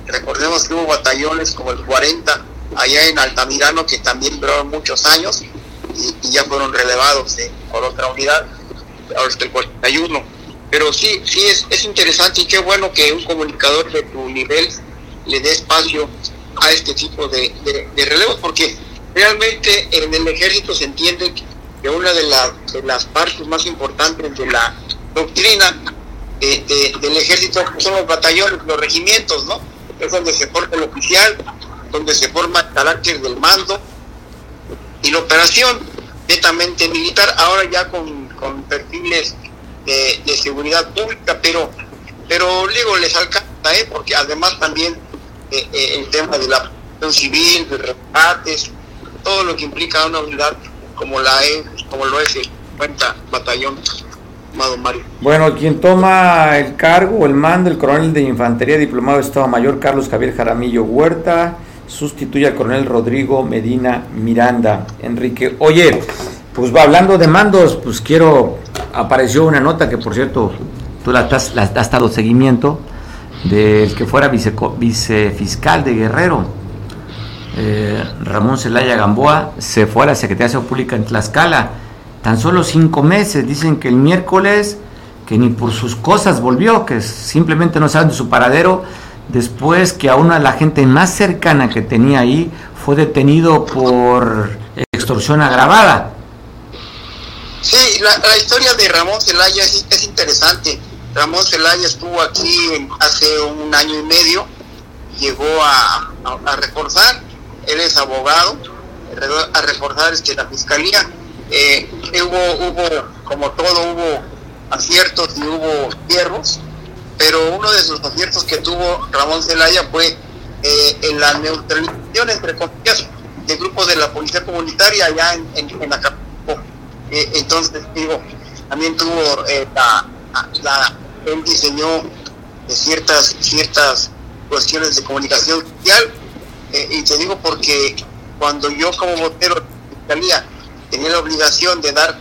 Recordemos que hubo batallones como el 40 allá en Altamirano que también duraron muchos años y, ya fueron relevados por otra unidad, está el 41 pero sí, sí es, es interesante y qué bueno que un comunicador de tu nivel le dé espacio a este tipo de, de, relevos, porque realmente en el ejército se entiende que una de, de las partes más importantes de la doctrina del ejército son los batallones, los regimientos, ¿no? Es donde se forma el oficial, donde se forma el carácter del mando y la operación netamente militar, ahora ya con, con perfiles de, seguridad pública, pero, pero digo, les alcanza, ¿eh? porque además también eh, eh, el tema de la protección civil, de rescates, todo lo que implica una unidad como la es, como lo es el 50 batallón. Mario. Bueno, quien toma el cargo el mando, el coronel de infantería diplomado de Estado Mayor Carlos Javier Jaramillo Huerta, sustituye al coronel Rodrigo Medina Miranda. Enrique, oye, pues va hablando de mandos, pues quiero apareció una nota que, por cierto, tú la, has, la has dado seguimiento, del que fuera vice, vicefiscal de Guerrero, eh, Ramón Celaya Gamboa, se fue a la Secretaría de Pública en Tlaxcala. Tan solo cinco meses, dicen que el miércoles, que ni por sus cosas volvió, que simplemente no saben de su paradero, después que a una de la gente más cercana que tenía ahí fue detenido por extorsión agravada. Sí, la, historia de Ramón Zelaya es, interesante. Ramón Zelaya estuvo aquí hace un año y medio, llegó a, reforzar, él es abogado, a reforzar este, la fiscalía. Eh, hubo, hubo, como todo, hubo aciertos y hubo hierros, pero uno de sus aciertos que tuvo Ramón Zelaya fue eh, en la neutralización, entre comillas, del grupo de la policía comunitaria allá en, en, en eh, entonces, digo, también tuvo eh, la, la, él diseñó ciertas, ciertas cuestiones de comunicación social, y te digo porque cuando yo como botero de fiscalía tenía la obligación de dar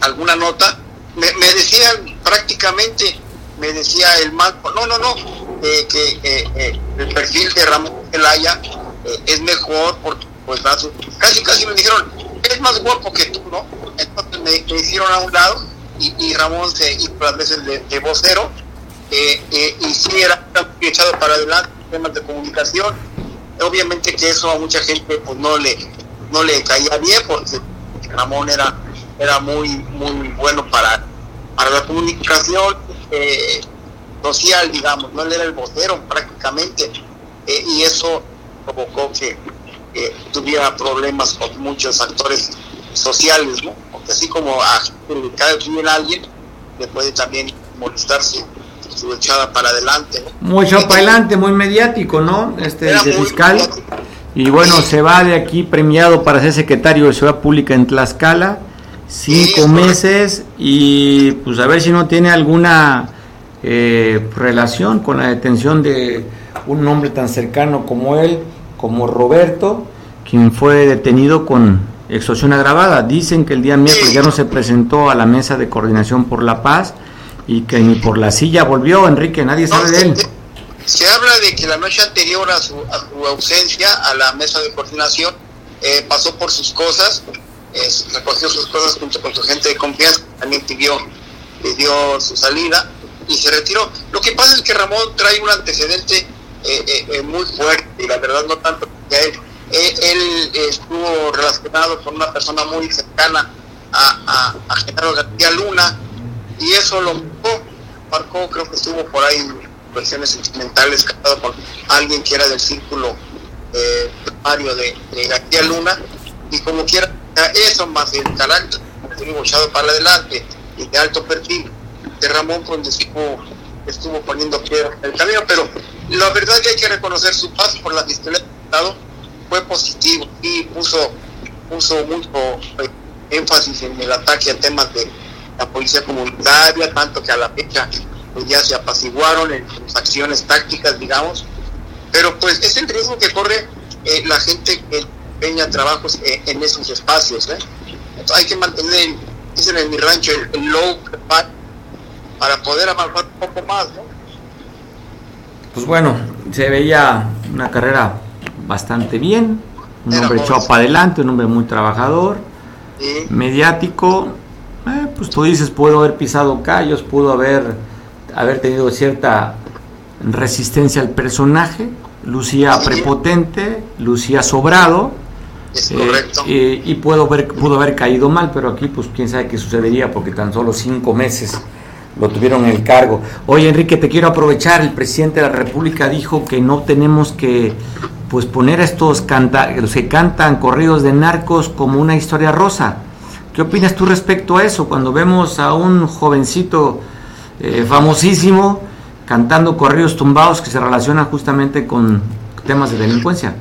alguna nota, me, decían prácticamente, me decía el mal, no, no, no, que el perfil de Ramón Zelaya es mejor porque pues casi casi me dijeron, es más guapo que tú, ¿no? Entonces me, hicieron a un lado y, Ramón se hizo las veces de, vocero eh, eh, y sí era echado para adelante temas de comunicación. Obviamente que eso a mucha gente pues no le no le caía bien porque Ramón era era muy muy bueno para para la comunicación eh, social digamos no él era el vocero prácticamente y eso provocó que tuviera problemas con muchos actores sociales, ¿no? Porque así como a le cae bien a alguien, le puede también molestarse su echada para adelante. Muy echado para adelante, muy mediático, ¿no? Este fiscal. Y bueno, se va de aquí premiado para ser secretario de Ciudad Pública en Tlaxcala, cinco meses, y pues a ver si no tiene alguna eh, relación con la detención de un hombre tan cercano como él, como Roberto, quien fue detenido con extorsión agravada. Dicen que el día miércoles ya no se presentó a la mesa de coordinación por la paz y que ni por la silla volvió, Enrique, nadie sabe de él. Se, habla de que la noche anterior a su, ausencia a la mesa de coordinación eh, pasó por sus cosas, recogió sus cosas junto con su gente de confianza, también pidió, pidió su salida y se retiró. Lo que pasa es que Ramón trae un antecedente muy fuerte, y la verdad no tanto que él, él, estuvo relacionado con una persona muy cercana a, a, Genaro García Luna, y eso lo marcó, marcó, creo que estuvo por ahí en versiones sentimentales casado con alguien que era del círculo eh, primario de, García Luna, y como quiera, eso más el estuvo echado para adelante y de alto perfil de Ramón, cuando estuvo, estuvo poniendo piedra en el camino, pero la verdad que hay que reconocer su paso por la Fiscalía del fue positivo y puso, puso mucho eh, énfasis en el ataque a temas de la policía comunitaria, tanto que a la fecha pues, ya se apaciguaron en sus acciones tácticas, digamos, pero pues es el riesgo que corre eh, la gente que empeña trabajos eh, en esos espacios. hay que mantener, dicen en mi rancho, el, low para poder avanzar un poco más. Pues bueno, se veía una carrera bastante bien, un hombre echado para adelante, un hombre muy trabajador, mediático. Eh, pues tú dices, pudo haber pisado callos, pudo haber, haber tenido cierta resistencia al personaje, lucía prepotente, lucía sobrado. Eh, y pudo haber, pudo haber caído mal, pero aquí pues quién sabe qué sucedería porque tan solo cinco meses lo tuvieron en el cargo. Oye Enrique, te quiero aprovechar, el presidente de la República dijo que no tenemos que pues poner a estos canta, los que cantan corridos de narcos como una historia rosa. ¿Qué opinas tú respecto a eso? Cuando vemos a un jovencito eh, famosísimo cantando corridos tumbados que se relacionan justamente con temas de delincuencia.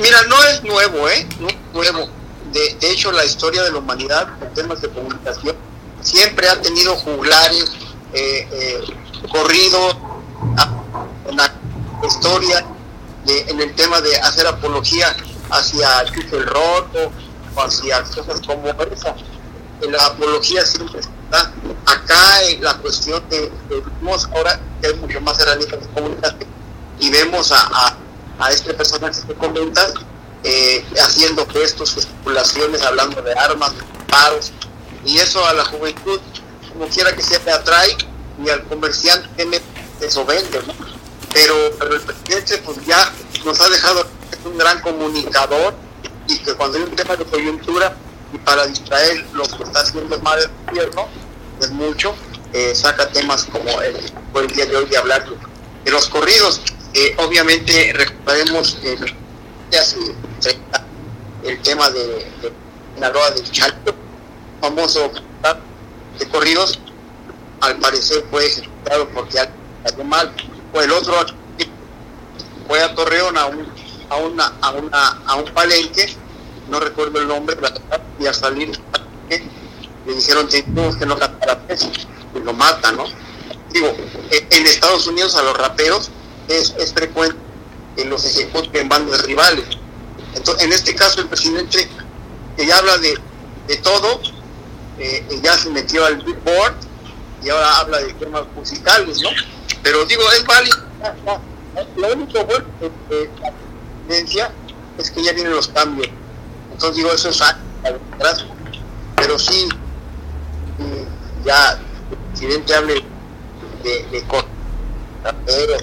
Mira, no es nuevo, ¿eh? No es nuevo. De, de hecho, la historia de la humanidad en temas de comunicación siempre ha tenido juglares, eh, eh, corridos, una historia de, en el tema de hacer apología hacia el roto o hacia cosas como esa. La apología siempre está acá en la cuestión de, vemos ahora hay mucho más herramientas de comunicación y vemos a, este personaje que comentas eh, haciendo gestos, gesticulaciones, hablando de armas, de paros, y eso a la juventud, como quiera que sea, te atrae y al comerciante eso vende, ¿no? Pero, el presidente pues ya nos ha dejado un gran comunicador y que cuando hay un tema de coyuntura y para distraer lo que está haciendo mal el gobierno, es mucho, eh, saca temas como el, el día de hoy de hablar de los corridos. Eh, obviamente recuperemos eh, el tema de, de Naroa del Chalco, famoso de corridos, al parecer fue ejecutado porque algo mal. O el otro fue a Torreón a un, a una, a una, a un palenque, no recuerdo el nombre, y al salir le dijeron que no cantar a y lo matan, ¿no? Digo, en Estados Unidos a los raperos es, frecuente que los ejecuten en bandas rivales. Entonces, en este caso el presidente que ya habla de, de todo, eh, ya se metió al Billboard y ahora habla de temas musicales, ¿no? Pero digo, es válido. Lo único bueno de es que ya vienen los cambios. Entonces digo, eso es atrás. Pero sí, ya el presidente hable de, de pero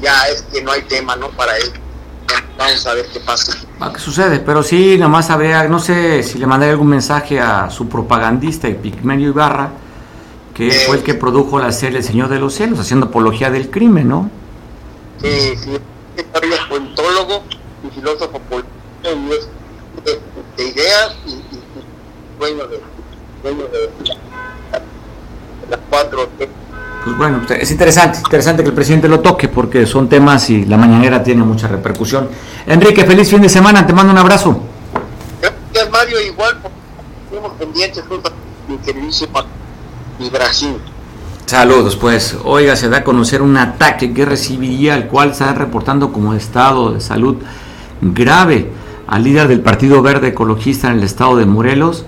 ya es que no hay tema, ¿no? Para él. Vamos a ver qué pasa. ¿Qué sucede? Pero sí, nada más habría, no sé si le mandé algún mensaje a su propagandista, el Pigmenio Ibarra, que fue el que produjo la serie El Señor de los Cielos, haciendo apología del crimen, ¿no? Sí, sí, es politólogo y filósofo político de, ideas y, dueño de, dueño de, las cuatro pues bueno, es interesante, interesante que el presidente lo toque porque son temas y la mañanera tiene mucha repercusión. Enrique, feliz fin de semana, te mando un abrazo. Gracias Mario, igual, estamos pendientes mi Brasil. Saludos, pues. Oiga, se da a conocer un ataque que recibiría, el cual está reportando como estado de salud grave al líder del Partido Verde Ecologista en el estado de Morelos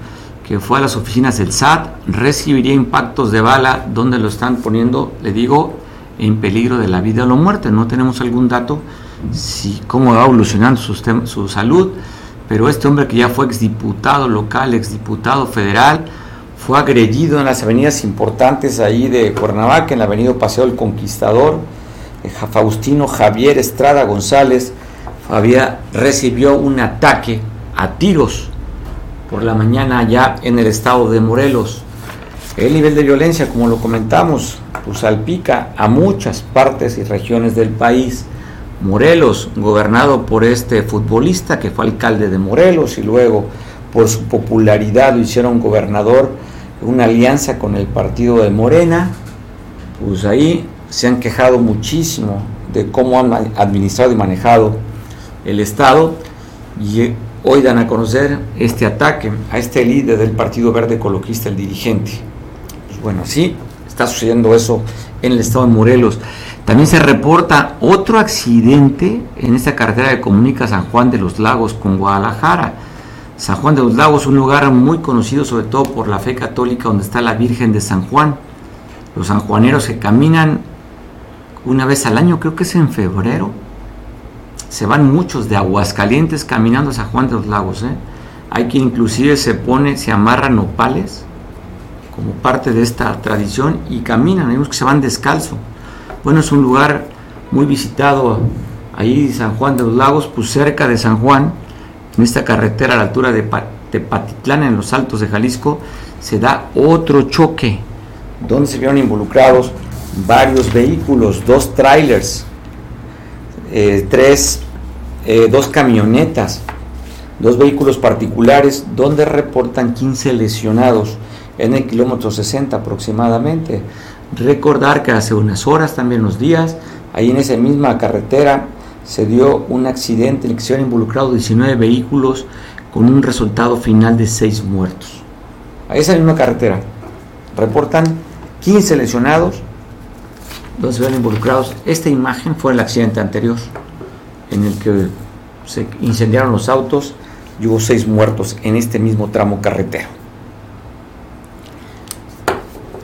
que fue a las oficinas del SAT recibiría impactos de bala donde lo están poniendo, le digo, en peligro de la vida o la muerte. No tenemos algún dato si cómo va evolucionando su, su salud, pero este hombre que ya fue exdiputado local, exdiputado federal, fue agredido en las avenidas importantes ahí de Cuernavaca, en la avenida Paseo del Conquistador, Faustino Javier Estrada González había, recibió un ataque a tiros por la mañana allá en el estado de Morelos. El nivel de violencia, como lo comentamos, pues salpica a muchas partes y regiones del país. Morelos, gobernado por este futbolista que fue alcalde de Morelos y luego por su popularidad lo hicieron gobernador, una alianza con el partido de Morena, pues ahí se han quejado muchísimo de cómo han administrado y manejado el Estado y hoy dan a conocer este ataque a este líder del Partido Verde Coloquista, el dirigente. Bueno, sí, está sucediendo eso en el estado de Morelos. También se reporta otro accidente en esta carretera que comunica San Juan de los Lagos con Guadalajara. San Juan de los Lagos, un lugar muy conocido sobre todo por la fe católica donde está la Virgen de San Juan. Los sanjuaneros que caminan una vez al año, creo que es en febrero. Se van muchos de Aguascalientes caminando a San Juan de los Lagos. ¿eh? Hay quien inclusive se pone, se amarran nopales como parte de esta tradición y caminan. Hay unos que se van descalzo. Bueno, es un lugar muy visitado ahí San Juan de los Lagos, pues cerca de San Juan, en esta carretera a la altura de Tepatitlán, en los altos de Jalisco, se da otro choque donde se vieron involucrados varios vehículos, dos trailers, eh, tres, eh, dos camionetas, dos vehículos particulares, donde reportan 15 lesionados en el kilómetro 60 aproximadamente. Recordar que hace unas horas, también unos días, ahí en esa misma carretera se dio un accidente en el que se han involucrado 19 vehículos con un resultado final de 6 muertos. A esa misma carretera reportan 15 lesionados, donde se ven involucrados. Esta imagen fue el accidente anterior, en el que se incendiaron los autos y hubo seis muertos en este mismo tramo carretero.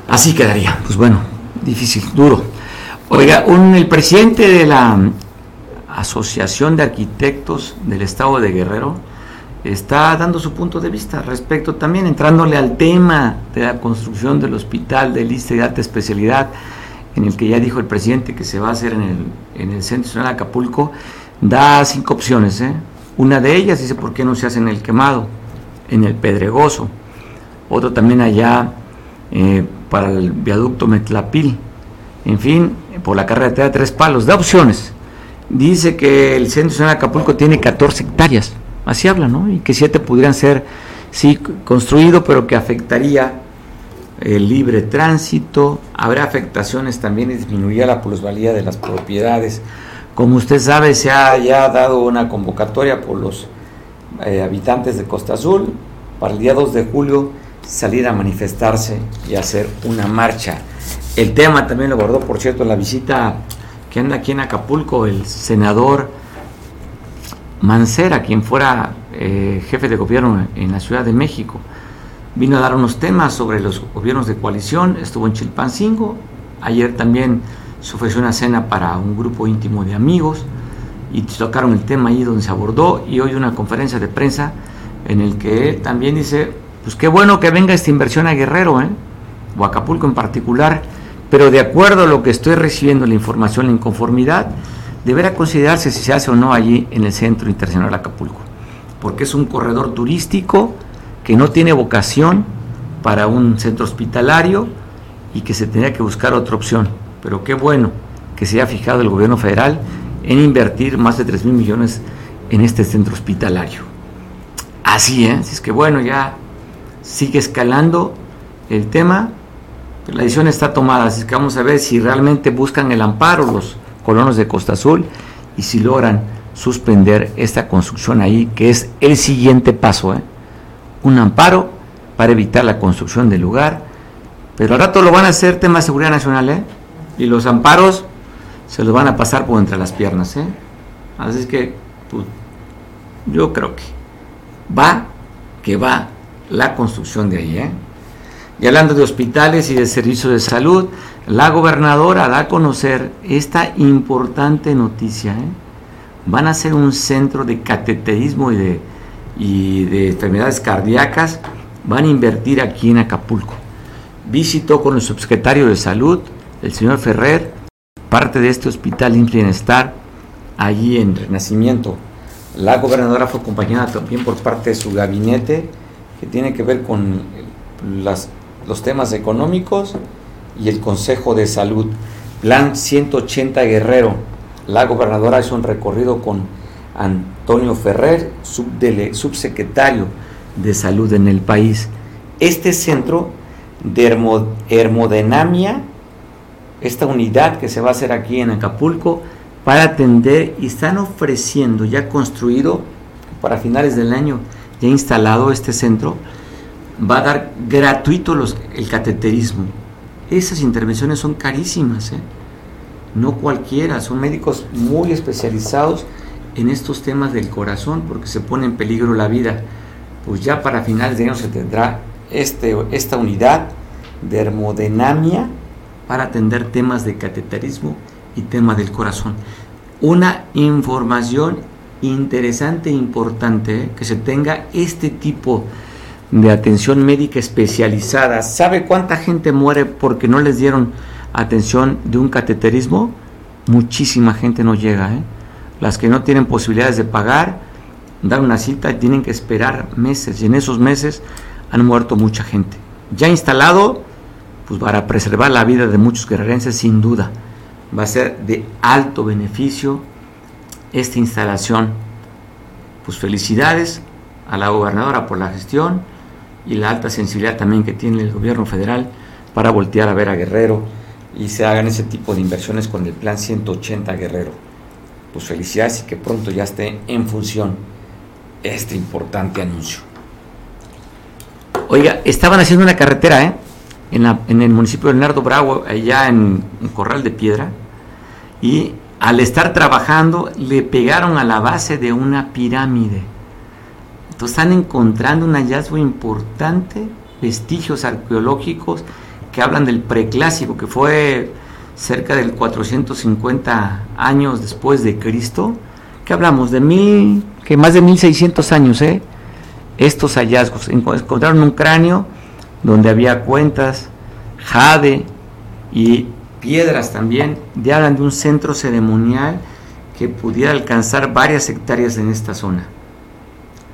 Así quedaría, pues bueno, difícil, duro. Oiga, un, el presidente de la Asociación de Arquitectos del Estado de Guerrero está dando su punto de vista respecto también entrándole al tema de la construcción del hospital de lista de alta especialidad en el que ya dijo el presidente que se va a hacer en el, en el Centro Nacional de Acapulco, da cinco opciones. ¿eh? Una de ellas dice por qué no se hace en el quemado, en el pedregoso. Otro también allá eh, para el viaducto Metlapil. En fin, por la carretera de Tres Palos. Da opciones. Dice que el Centro Nacional de Acapulco tiene 14 hectáreas. Así habla, ¿no? Y que siete pudieran ser, sí, construido, pero que afectaría el libre tránsito, habrá afectaciones también y disminuirá la plusvalía de las propiedades. Como usted sabe, se ha ya dado una convocatoria por los eh, habitantes de Costa Azul para el día 2 de julio salir a manifestarse y hacer una marcha. El tema también lo abordó, por cierto, la visita que anda aquí en Acapulco el senador Mancera, quien fuera eh, jefe de gobierno en la Ciudad de México vino a dar unos temas sobre los gobiernos de coalición, estuvo en Chilpancingo, ayer también se ofreció una cena para un grupo íntimo de amigos y tocaron el tema ahí donde se abordó y hoy una conferencia de prensa en el que él también dice, pues qué bueno que venga esta inversión a Guerrero, ¿eh? o Acapulco en particular, pero de acuerdo a lo que estoy recibiendo la información, la inconformidad, deberá considerarse si se hace o no allí en el Centro Internacional Acapulco, porque es un corredor turístico, que no tiene vocación para un centro hospitalario y que se tenía que buscar otra opción. Pero qué bueno que se haya fijado el gobierno federal en invertir más de 3 mil millones en este centro hospitalario. Así, ¿eh? es que bueno, ya sigue escalando el tema, la decisión está tomada, así que vamos a ver si realmente buscan el amparo los colonos de Costa Azul y si logran suspender esta construcción ahí, que es el siguiente paso. ¿eh? Un amparo para evitar la construcción del lugar, pero al rato lo van a hacer tema de seguridad nacional, ¿eh? Y los amparos se los van a pasar por entre las piernas, ¿eh? Así es que, pues, yo creo que va, que va la construcción de ahí, ¿eh? Y hablando de hospitales y de servicios de salud, la gobernadora da a conocer esta importante noticia, ¿eh? Van a ser un centro de cateterismo y de y de enfermedades cardíacas van a invertir aquí en Acapulco. Visitó con el subsecretario de Salud, el señor Ferrer, parte de este hospital Bienestar allí en Renacimiento. La gobernadora fue acompañada también por parte de su gabinete que tiene que ver con las, los temas económicos y el Consejo de Salud. Plan 180 Guerrero. La gobernadora hizo un recorrido con Antonio Ferrer, subsecretario de Salud en el país. Este centro de hermodinamia, esta unidad que se va a hacer aquí en Acapulco, para atender y están ofreciendo ya construido para finales del año, ya instalado este centro, va a dar gratuito el cateterismo. Esas intervenciones son carísimas, ¿eh? no cualquiera, son médicos muy especializados en estos temas del corazón porque se pone en peligro la vida. Pues ya para finales de año se tendrá este, esta unidad de hermodinamia para atender temas de cateterismo y tema del corazón. Una información interesante e importante ¿eh? que se tenga este tipo de atención médica especializada. ¿Sabe cuánta gente muere porque no les dieron atención de un cateterismo? Muchísima gente no llega. ¿eh? Las que no tienen posibilidades de pagar, dar una cita, tienen que esperar meses y en esos meses han muerto mucha gente. Ya instalado, pues para preservar la vida de muchos guerrerenses, sin duda, va a ser de alto beneficio esta instalación. Pues felicidades a la gobernadora por la gestión y la alta sensibilidad también que tiene el gobierno federal para voltear a ver a Guerrero y se hagan ese tipo de inversiones con el plan 180 Guerrero. Pues felicidades y que pronto ya esté en función este importante anuncio. Oiga, estaban haciendo una carretera, ¿eh? En, el municipio de Leonardo Bravo, allá en, en Corral de Piedra, y al estar trabajando le pegaron a la base de una pirámide. Entonces están encontrando un hallazgo importante, vestigios arqueológicos que hablan del preclásico, que fue cerca del 450 años después de Cristo, que hablamos de mil, que más de 1600 años, ¿eh? estos hallazgos. Encontraron un cráneo donde había cuentas, jade y piedras también, de hablan de un centro ceremonial que pudiera alcanzar varias hectáreas en esta zona.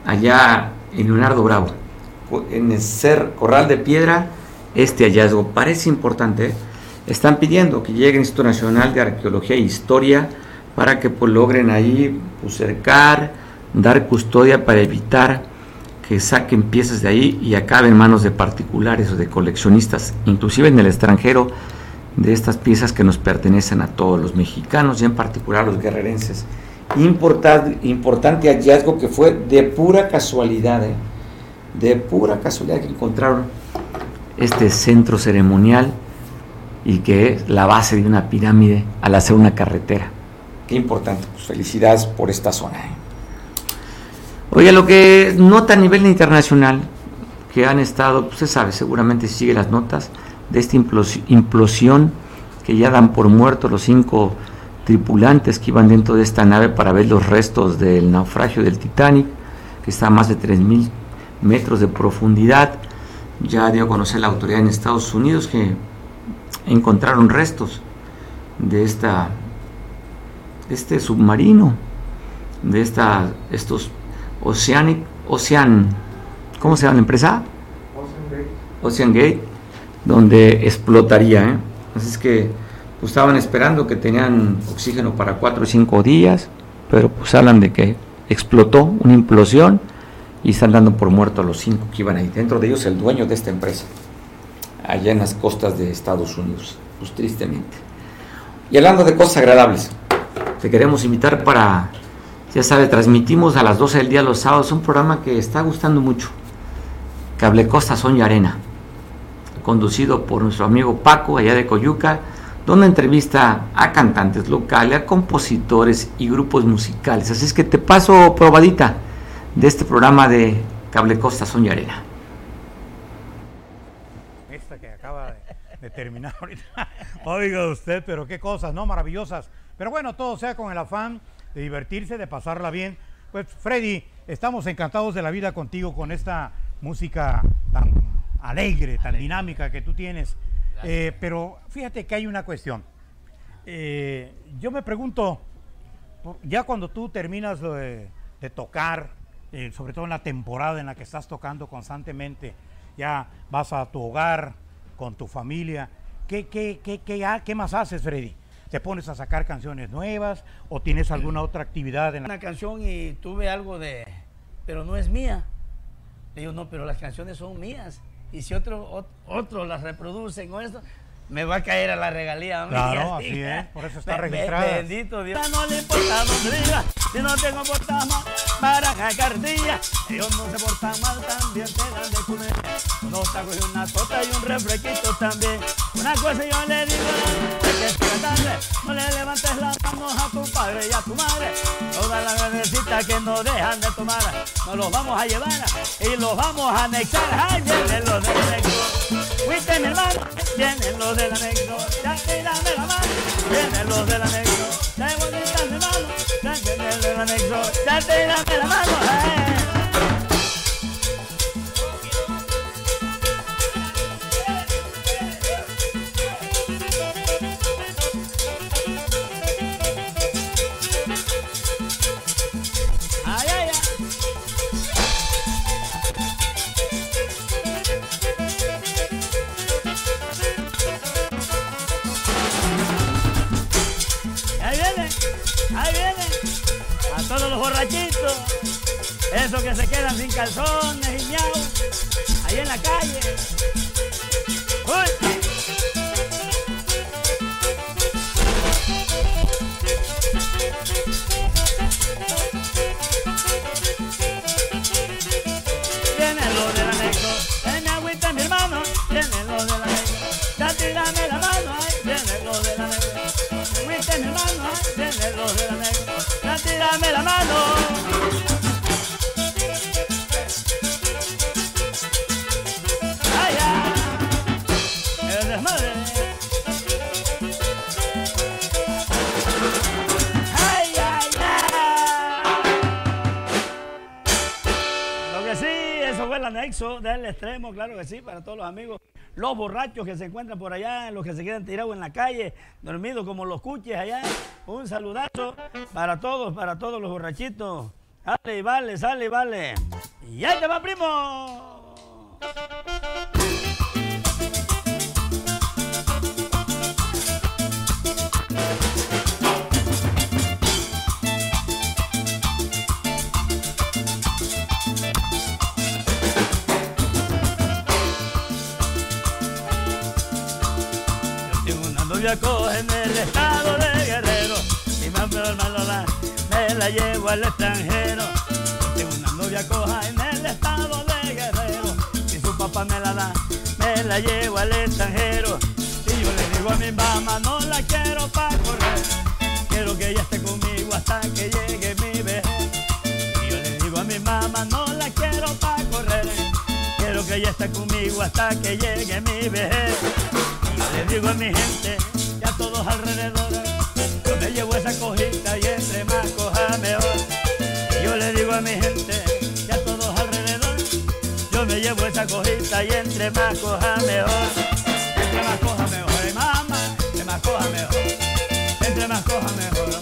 Allá en Leonardo Bravo, en el ser Corral de Piedra, este hallazgo parece importante. ¿eh? Están pidiendo que llegue el Instituto Nacional de Arqueología e Historia para que pues, logren ahí pues, cercar, dar custodia para evitar que saquen piezas de ahí y acaben en manos de particulares o de coleccionistas, inclusive en el extranjero, de estas piezas que nos pertenecen a todos los mexicanos y en particular a los guerrerenses. Importante, hallazgo que fue de pura casualidad, ¿eh? de pura casualidad que encontraron este centro ceremonial y que es la base de una pirámide al hacer una carretera. Qué importante, pues felicidades por esta zona. ¿eh? Oye, lo que nota a nivel internacional, que han estado, pues se sabe, seguramente sigue las notas, de esta implosión que ya dan por muertos los cinco tripulantes que iban dentro de esta nave para ver los restos del naufragio del Titanic, que está a más de 3.000 metros de profundidad. Ya dio a conocer la autoridad en Estados Unidos que encontraron restos de esta este submarino, de esta, estos Oceanic, Ocean, ¿cómo se llama la empresa? Ocean Gate. Donde explotaría. ¿eh? Así es que pues, estaban esperando que tenían oxígeno para cuatro o cinco días, pero pues hablan de que explotó una implosión y están dando por muerto a los cinco que iban ahí. Dentro de ellos el dueño de esta empresa, allá en las costas de Estados Unidos, pues tristemente. Y hablando de cosas agradables, te queremos invitar para ya sabe, transmitimos a las 12 del día los sábados un programa que está gustando mucho. Cable Costa Son y Arena, conducido por nuestro amigo Paco, allá de Coyuca, donde entrevista a cantantes locales, a compositores y grupos musicales. Así es que te paso probadita de este programa de Cable Costa Son y Arena. Esta que acaba de, terminar ahorita. Oiga usted, pero qué cosas, ¿no? Maravillosas. Pero bueno, todo sea con el afán de divertirse, de pasarla bien. Pues Freddy, estamos encantados de la vida contigo con esta música tan alegre, tan dinámica que tú tienes. Eh, pero fíjate que hay una cuestión. eh, yo me pregunto, ya cuando tú terminas de, tocar, eh, sobre todo en la temporada en la que estás tocando constantemente, ya vas a tu hogar con tu familia, ¿qué, qué, qué, qué, qué más haces, Freddy? ¿Te pones a sacar canciones nuevas o tienes alguna otra actividad? En Una canción y tuve algo de, pero no es mía. digo, no, pero las canciones son mías. Y si otro, otro las reproducen o esto, me va a caer a la regalía. Claro, así es, por eso está registrado. Bendito Dios. No le importa diga, si no tengo portama para cardilla. Ellos no se portan mal, también te dan de comer. Unos tacos y una tota y un refresquito también. Una cosa yo le digo, que es tarde, no le levantes las manos a tu padre y a tu madre. Todas las bebecitas que no dejan de tomar, nos los vamos a llevar y los vamos a anexar. Ay, los de. Fuiste mi hermano, vienen los de la negro. Ya te dame la mano, vienen los de la negro. Ya bonita mi mano, ya vienen los de la negro. Ya te dame la mano, eh. Esos que se quedan sin calzones y miau, ahí en la calle. Del extremo, claro que sí, para todos los amigos los borrachos que se encuentran por allá, los que se quedan tirados en la calle, dormidos como los cuches allá. Un saludazo para todos, para todos los borrachitos. Sale y vale, sale y vale. Y ahí te va, primo. Coge en el estado de Guerrero. Mi mamá hermano me la llevo al extranjero. Tengo una novia coja en el estado de Guerrero. Si su papá me la da, me la llevo al extranjero. Y yo le digo a mi mamá, no la quiero para correr. Quiero que ella esté conmigo hasta que llegue mi vejez. Y yo le digo a mi mamá, no la quiero para correr. Quiero que ella esté conmigo hasta que llegue mi vejez. Yo le digo a mi gente, todos alrededor. Yo me llevo esa cojita y entre más coja mejor. Yo le digo a mi gente, ya todos alrededor. Yo me llevo esa cojita y entre más coja mejor. Entre más coja mejor, Ay, mamá, entre más coja mejor. Entre más coja mejor.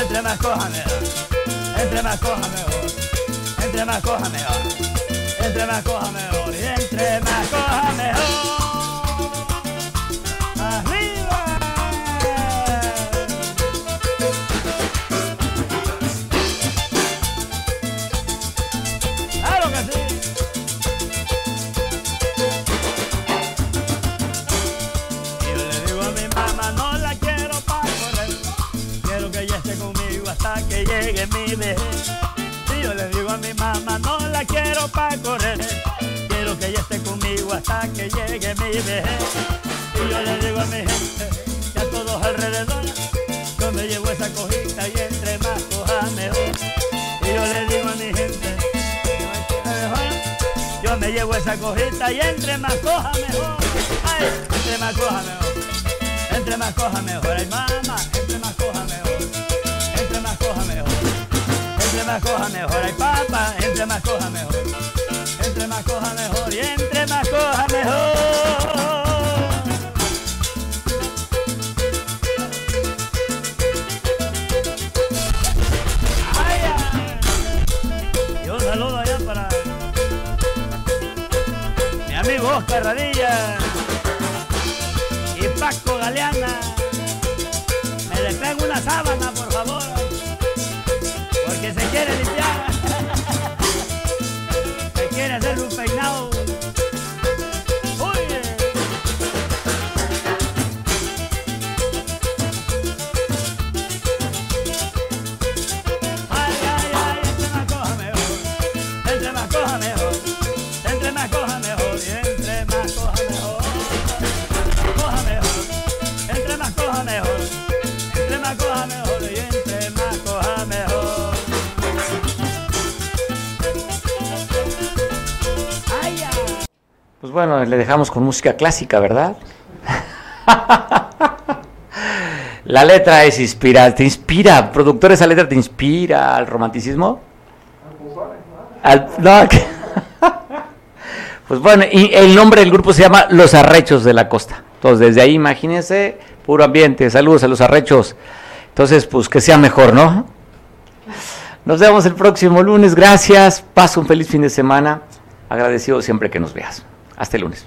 Entre más coja mejor. Entre más coja mejor. Entre más coja mejor. Entre más coja mejor. Y entre más coja mejor. Quiero para correr. Quiero que ella esté conmigo hasta que llegue mi vejez. Y yo le digo a mi gente, que a todos alrededor, yo me llevo esa cojita y entre más coja mejor. Y yo le digo a mi gente, yo me llevo esa cojita y entre más coja mejor. Ay, entre más coja mejor. Entre más coja mejor. Ay, mamá, entre más coja mejor. Entre más coja mejor, hay papa, entre más coja mejor. Entre más coja mejor y entre más coja mejor. Y un saludo allá para mi amigo Oscar Radilla y Paco Galeana. Me les traigo una sábana, por favor. Porque se quiere limpiar. Bueno, le dejamos con música clásica, ¿verdad? La letra es inspira, te inspira, productor esa letra te inspira al romanticismo. Al, no, pues bueno, y el nombre del grupo se llama Los Arrechos de la Costa. Entonces, desde ahí imagínense, puro ambiente, saludos a los arrechos. Entonces, pues que sea mejor, ¿no? Nos vemos el próximo lunes, gracias, pasa un feliz fin de semana, agradecido siempre que nos veas. Hasta el lunes.